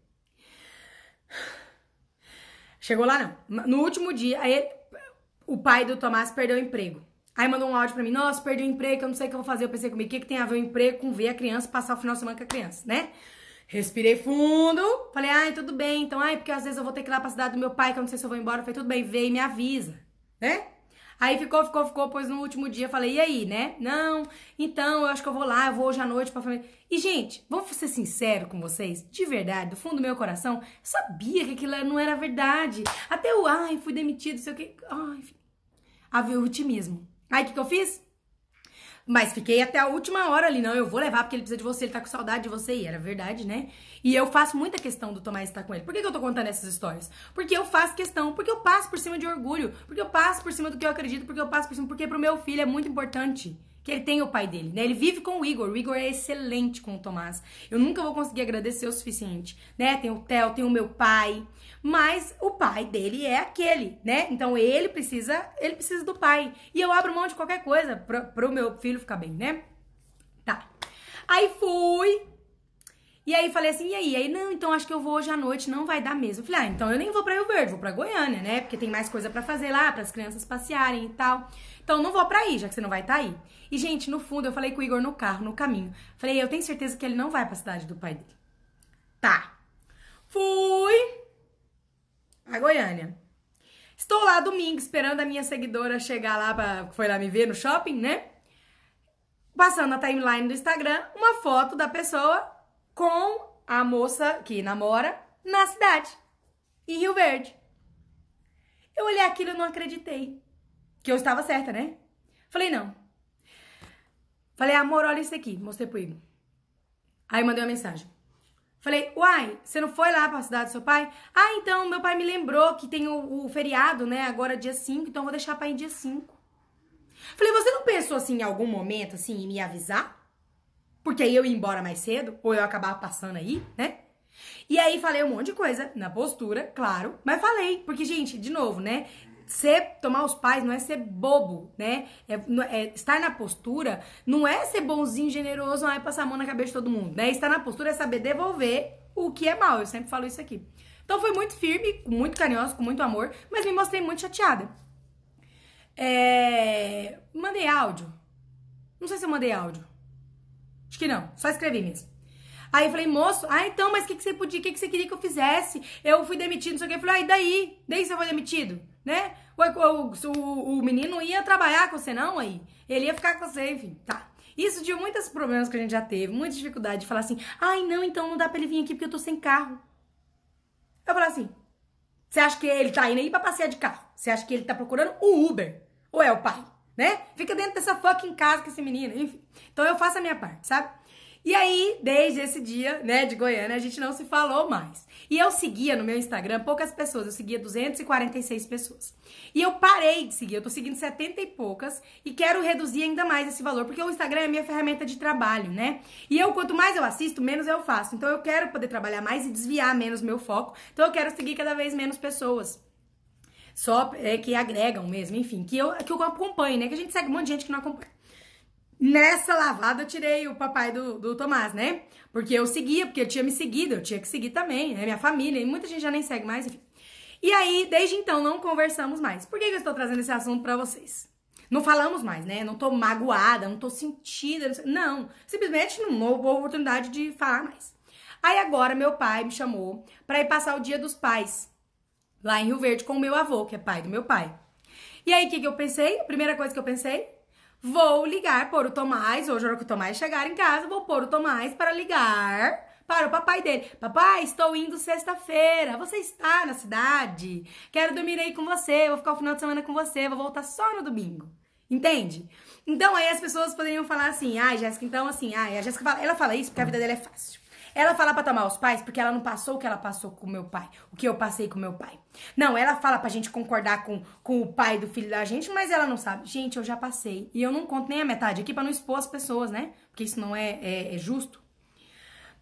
Chegou lá, não. No último dia, aí o pai do Tomás perdeu o emprego. Aí mandou um áudio pra mim, nossa, perdi o emprego, eu não sei o que eu vou fazer. Eu pensei comigo, o que, que tem a ver o emprego com ver a criança passar o final de semana com a criança, né? Respirei fundo, falei, ai, tudo bem, então, ai, porque às vezes eu vou ter que ir lá pra cidade do meu pai, que eu não sei se eu vou embora. Eu falei, tudo bem, vem e me avisa, né? Aí ficou, ficou, ficou, pois no último dia falei, e aí, né? Não, então eu acho que eu vou lá, eu vou hoje à noite pra família. E, gente, vamos ser sincero com vocês, de verdade, do fundo do meu coração, sabia que aquilo não era verdade. Até o, ai, fui demitido, sei o que. Ai. Havia o otimismo. Aí o que, que eu fiz? Mas fiquei até a última hora ali, não, eu vou levar porque ele precisa de você, ele tá com saudade de você, e era verdade, né? E eu faço muita questão do Tomás estar com ele. Por que, que eu tô contando essas histórias? Porque eu faço questão, porque eu passo por cima de orgulho, porque eu passo por cima do que eu acredito, porque eu passo por cima, porque pro meu filho é muito importante que ele tem o pai dele, né? Ele vive com o Igor. O Igor é excelente com o Tomás. Eu nunca vou conseguir agradecer o suficiente, né? Tem o Theo, tem o meu pai, mas o pai dele é aquele, né? Então ele precisa, ele precisa do pai. E eu abro mão de qualquer coisa pro, pro meu filho ficar bem, né? Tá. Aí fui, e aí falei assim, e aí? Aí, não, então acho que eu vou hoje à noite, não vai dar mesmo. Eu falei, ah, então eu nem vou pra Rio Verde, vou pra Goiânia, né? Porque tem mais coisa para fazer lá, para as crianças passearem e tal. Então não vou pra aí, já que você não vai estar tá aí. E, gente, no fundo, eu falei com o Igor no carro, no caminho. Falei, eu tenho certeza que ele não vai pra cidade do pai dele. Tá. Fui a Goiânia. Estou lá domingo esperando a minha seguidora chegar lá, pra, foi lá me ver no shopping, né? passando na timeline do Instagram, uma foto da pessoa com a moça que namora na cidade, em Rio Verde. Eu olhei aquilo e não acreditei. Que eu estava certa, né? Falei, não. Falei, amor, olha isso aqui. Mostrei pro Igor. Aí mandei uma mensagem. Falei, uai, você não foi lá pra cidade do seu pai? Ah, então, meu pai me lembrou que tem o, o feriado, né? Agora dia 5, então vou deixar pra ir dia 5. Falei, você não pensou assim em algum momento, assim, em me avisar? Porque aí eu ia embora mais cedo, ou eu acabava passando aí, né? E aí falei um monte de coisa, na postura, claro, mas falei, porque, gente, de novo, né? Ser, tomar os pais não é ser bobo, né? É, é, estar na postura não é ser bonzinho, generoso, não é passar a mão na cabeça de todo mundo, né? Estar na postura é saber devolver o que é mal, eu sempre falo isso aqui. Então foi muito firme, muito carinhoso, com muito amor, mas me mostrei muito chateada. É... Mandei áudio. Não sei se eu mandei áudio. Acho que não, só escrevi mesmo. Aí eu falei, moço, ah, então, mas o que, que você podia, o que, que você queria que eu fizesse? Eu fui demitido, não sei o que. Eu falei, ah, e daí? Daí você foi demitido, né? O, o, o, menino ia trabalhar com você, não, aí. Ele ia ficar com você, enfim, tá. Isso de muitos problemas que a gente já teve, muita dificuldade de falar assim, ai, não, então não dá pra ele vir aqui porque eu tô sem carro. Eu falei assim, você acha que ele tá indo aí pra passear de carro? Você acha que ele tá procurando o Uber? Ou é o pai? Né? Fica dentro dessa fucking casa com esse menino, enfim. Então eu faço a minha parte, sabe? E aí, desde esse dia, né, de Goiânia, a gente não se falou mais. E eu seguia no meu Instagram poucas pessoas, eu seguia 246 pessoas. E eu parei de seguir, eu tô seguindo 70 e poucas e quero reduzir ainda mais esse valor, porque o Instagram é minha ferramenta de trabalho, né? E eu, quanto mais eu assisto, menos eu faço. Então eu quero poder trabalhar mais e desviar menos meu foco. Então eu quero seguir cada vez menos pessoas só é, que agregam mesmo, enfim, que eu, que eu acompanho, né? Que a gente segue um monte de gente que não acompanha. Nessa lavada eu tirei o papai do, do Tomás, né? Porque eu seguia, porque ele tinha me seguido, eu tinha que seguir também, né? Minha família, e muita gente já nem segue mais, enfim. E aí, desde então, não conversamos mais. Por que, eu estou trazendo esse assunto para vocês? Não falamos mais, né? Não tô magoada, não tô sentida, não, não simplesmente não houve oportunidade de falar mais. Aí agora meu pai me chamou para ir passar o dia dos pais lá em Rio Verde com o meu avô, que é pai do meu pai. E aí, o que, que eu pensei? A primeira coisa que eu pensei, Vou ligar por o Tomás, hoje, na hora que o Tomás chegar em casa, vou pôr o Tomás para ligar para o papai dele. Papai, estou indo sexta-feira. Você está na cidade? Quero dormir aí com você. Vou ficar o final de semana com você. Vou voltar só no domingo. Entende? Então aí as pessoas poderiam falar assim: ai, ah, Jéssica, então assim, ai, a Jéssica fala, ela fala isso porque a vida dela é fácil. Ela fala para tomar os pais porque ela não passou o que ela passou com meu pai, o que eu passei com meu pai. Não, ela fala pra gente concordar com, com o pai do filho da gente, mas ela não sabe. Gente, eu já passei. E eu não conto nem a metade aqui para não expor as pessoas, né? Porque isso não é, é, é justo.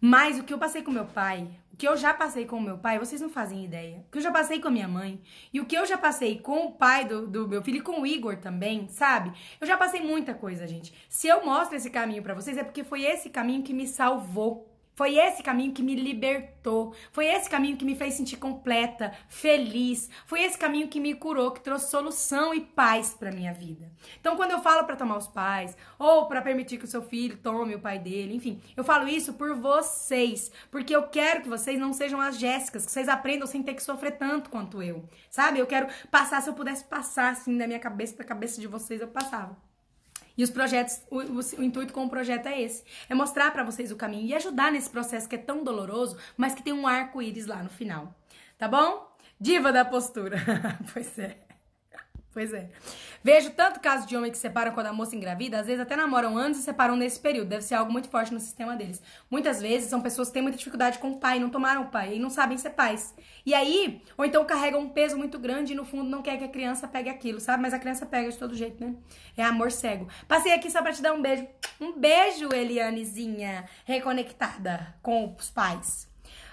Mas o que eu passei com meu pai, o que eu já passei com meu pai, vocês não fazem ideia. O que eu já passei com a minha mãe e o que eu já passei com o pai do, do meu filho e com o Igor também, sabe? Eu já passei muita coisa, gente. Se eu mostro esse caminho para vocês é porque foi esse caminho que me salvou. Foi esse caminho que me libertou. Foi esse caminho que me fez sentir completa, feliz. Foi esse caminho que me curou, que trouxe solução e paz para minha vida. Então, quando eu falo para tomar os pais ou para permitir que o seu filho tome o pai dele, enfim, eu falo isso por vocês, porque eu quero que vocês não sejam as Jéssicas, que vocês aprendam sem ter que sofrer tanto quanto eu. Sabe? Eu quero passar, se eu pudesse passar assim da minha cabeça para a cabeça de vocês, eu passava. E os projetos, o, o, o, intuito com o projeto é esse: é mostrar para vocês o caminho e ajudar nesse processo que é tão doloroso, mas que tem um arco-íris lá no final. Tá bom? Diva da postura. *laughs* pois é. Pois é. Vejo tanto caso de homem que separam quando a moça engravida, às vezes até namoram antes e separam nesse período. Deve ser algo muito forte no sistema deles. Muitas vezes são pessoas que têm muita dificuldade com o pai, não tomaram o pai e não sabem ser pais. E aí, ou então carregam um peso muito grande e no fundo não quer que a criança pegue aquilo, sabe? Mas a criança pega de todo jeito, né? É amor cego. Passei aqui só pra te dar um beijo. Um beijo, Elianezinha, reconectada com os pais.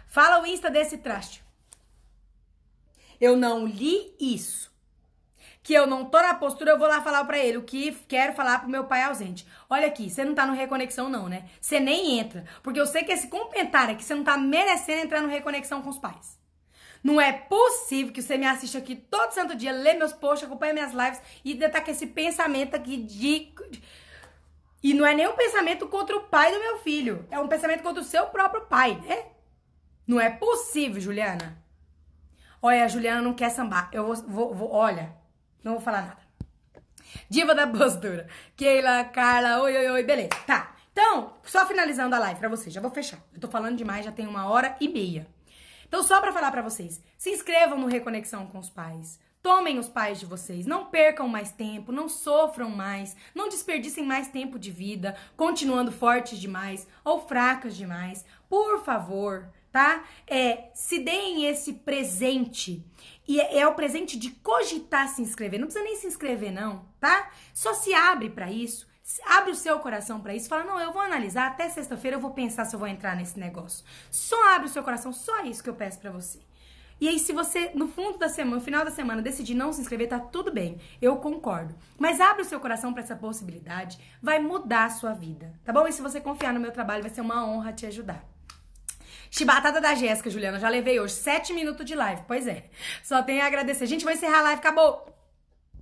Fala o Insta desse traste. Eu não li isso que eu não tô na postura, eu vou lá falar para ele o que quero falar pro meu pai ausente. Olha aqui, você não tá no Reconexão não, né? Você nem entra, porque eu sei que esse comentário aqui, você não tá merecendo entrar no Reconexão com os pais. Não é possível que você me assista aqui todo santo dia, lê meus posts, acompanhe minhas lives e tá com esse pensamento aqui de... E não é nem um pensamento contra o pai do meu filho, é um pensamento contra o seu próprio pai, né? Não é possível, Juliana. Olha, a Juliana não quer sambar. Eu vou, vou, vou olha, não vou falar nada. Diva da postura. Keila, Carla, oi, oi, oi, beleza. Tá. Então, só finalizando a live pra vocês, já vou fechar. Eu tô falando demais, já tem uma hora e meia. Então, só pra falar pra vocês, se inscrevam no Reconexão com os Pais. Tomem os pais de vocês, não percam mais tempo, não sofram mais, não desperdicem mais tempo de vida, continuando fortes demais ou fracas demais. Por favor, tá? É, se deem esse presente. E é, é, o presente de cogitar se inscrever. Não precisa nem se inscrever, não, tá? Só se abre para isso. Abre o seu coração para isso. Fala, não, eu vou analisar. Até sexta-feira eu vou pensar se eu vou entrar nesse negócio. Só abre o seu coração. Só isso que eu peço para você. E aí, se você, no fundo da semana, no final da semana, decidir não se inscrever, tá tudo bem. Eu concordo. Mas abre o seu coração para essa possibilidade. Vai mudar a sua vida, tá bom? E se você confiar no meu trabalho, vai ser uma honra te ajudar. Chibatada da Jéssica, Juliana. Já levei hoje sete minutos de live. Pois é. Só tenho a agradecer. Gente, vou encerrar a live. Acabou!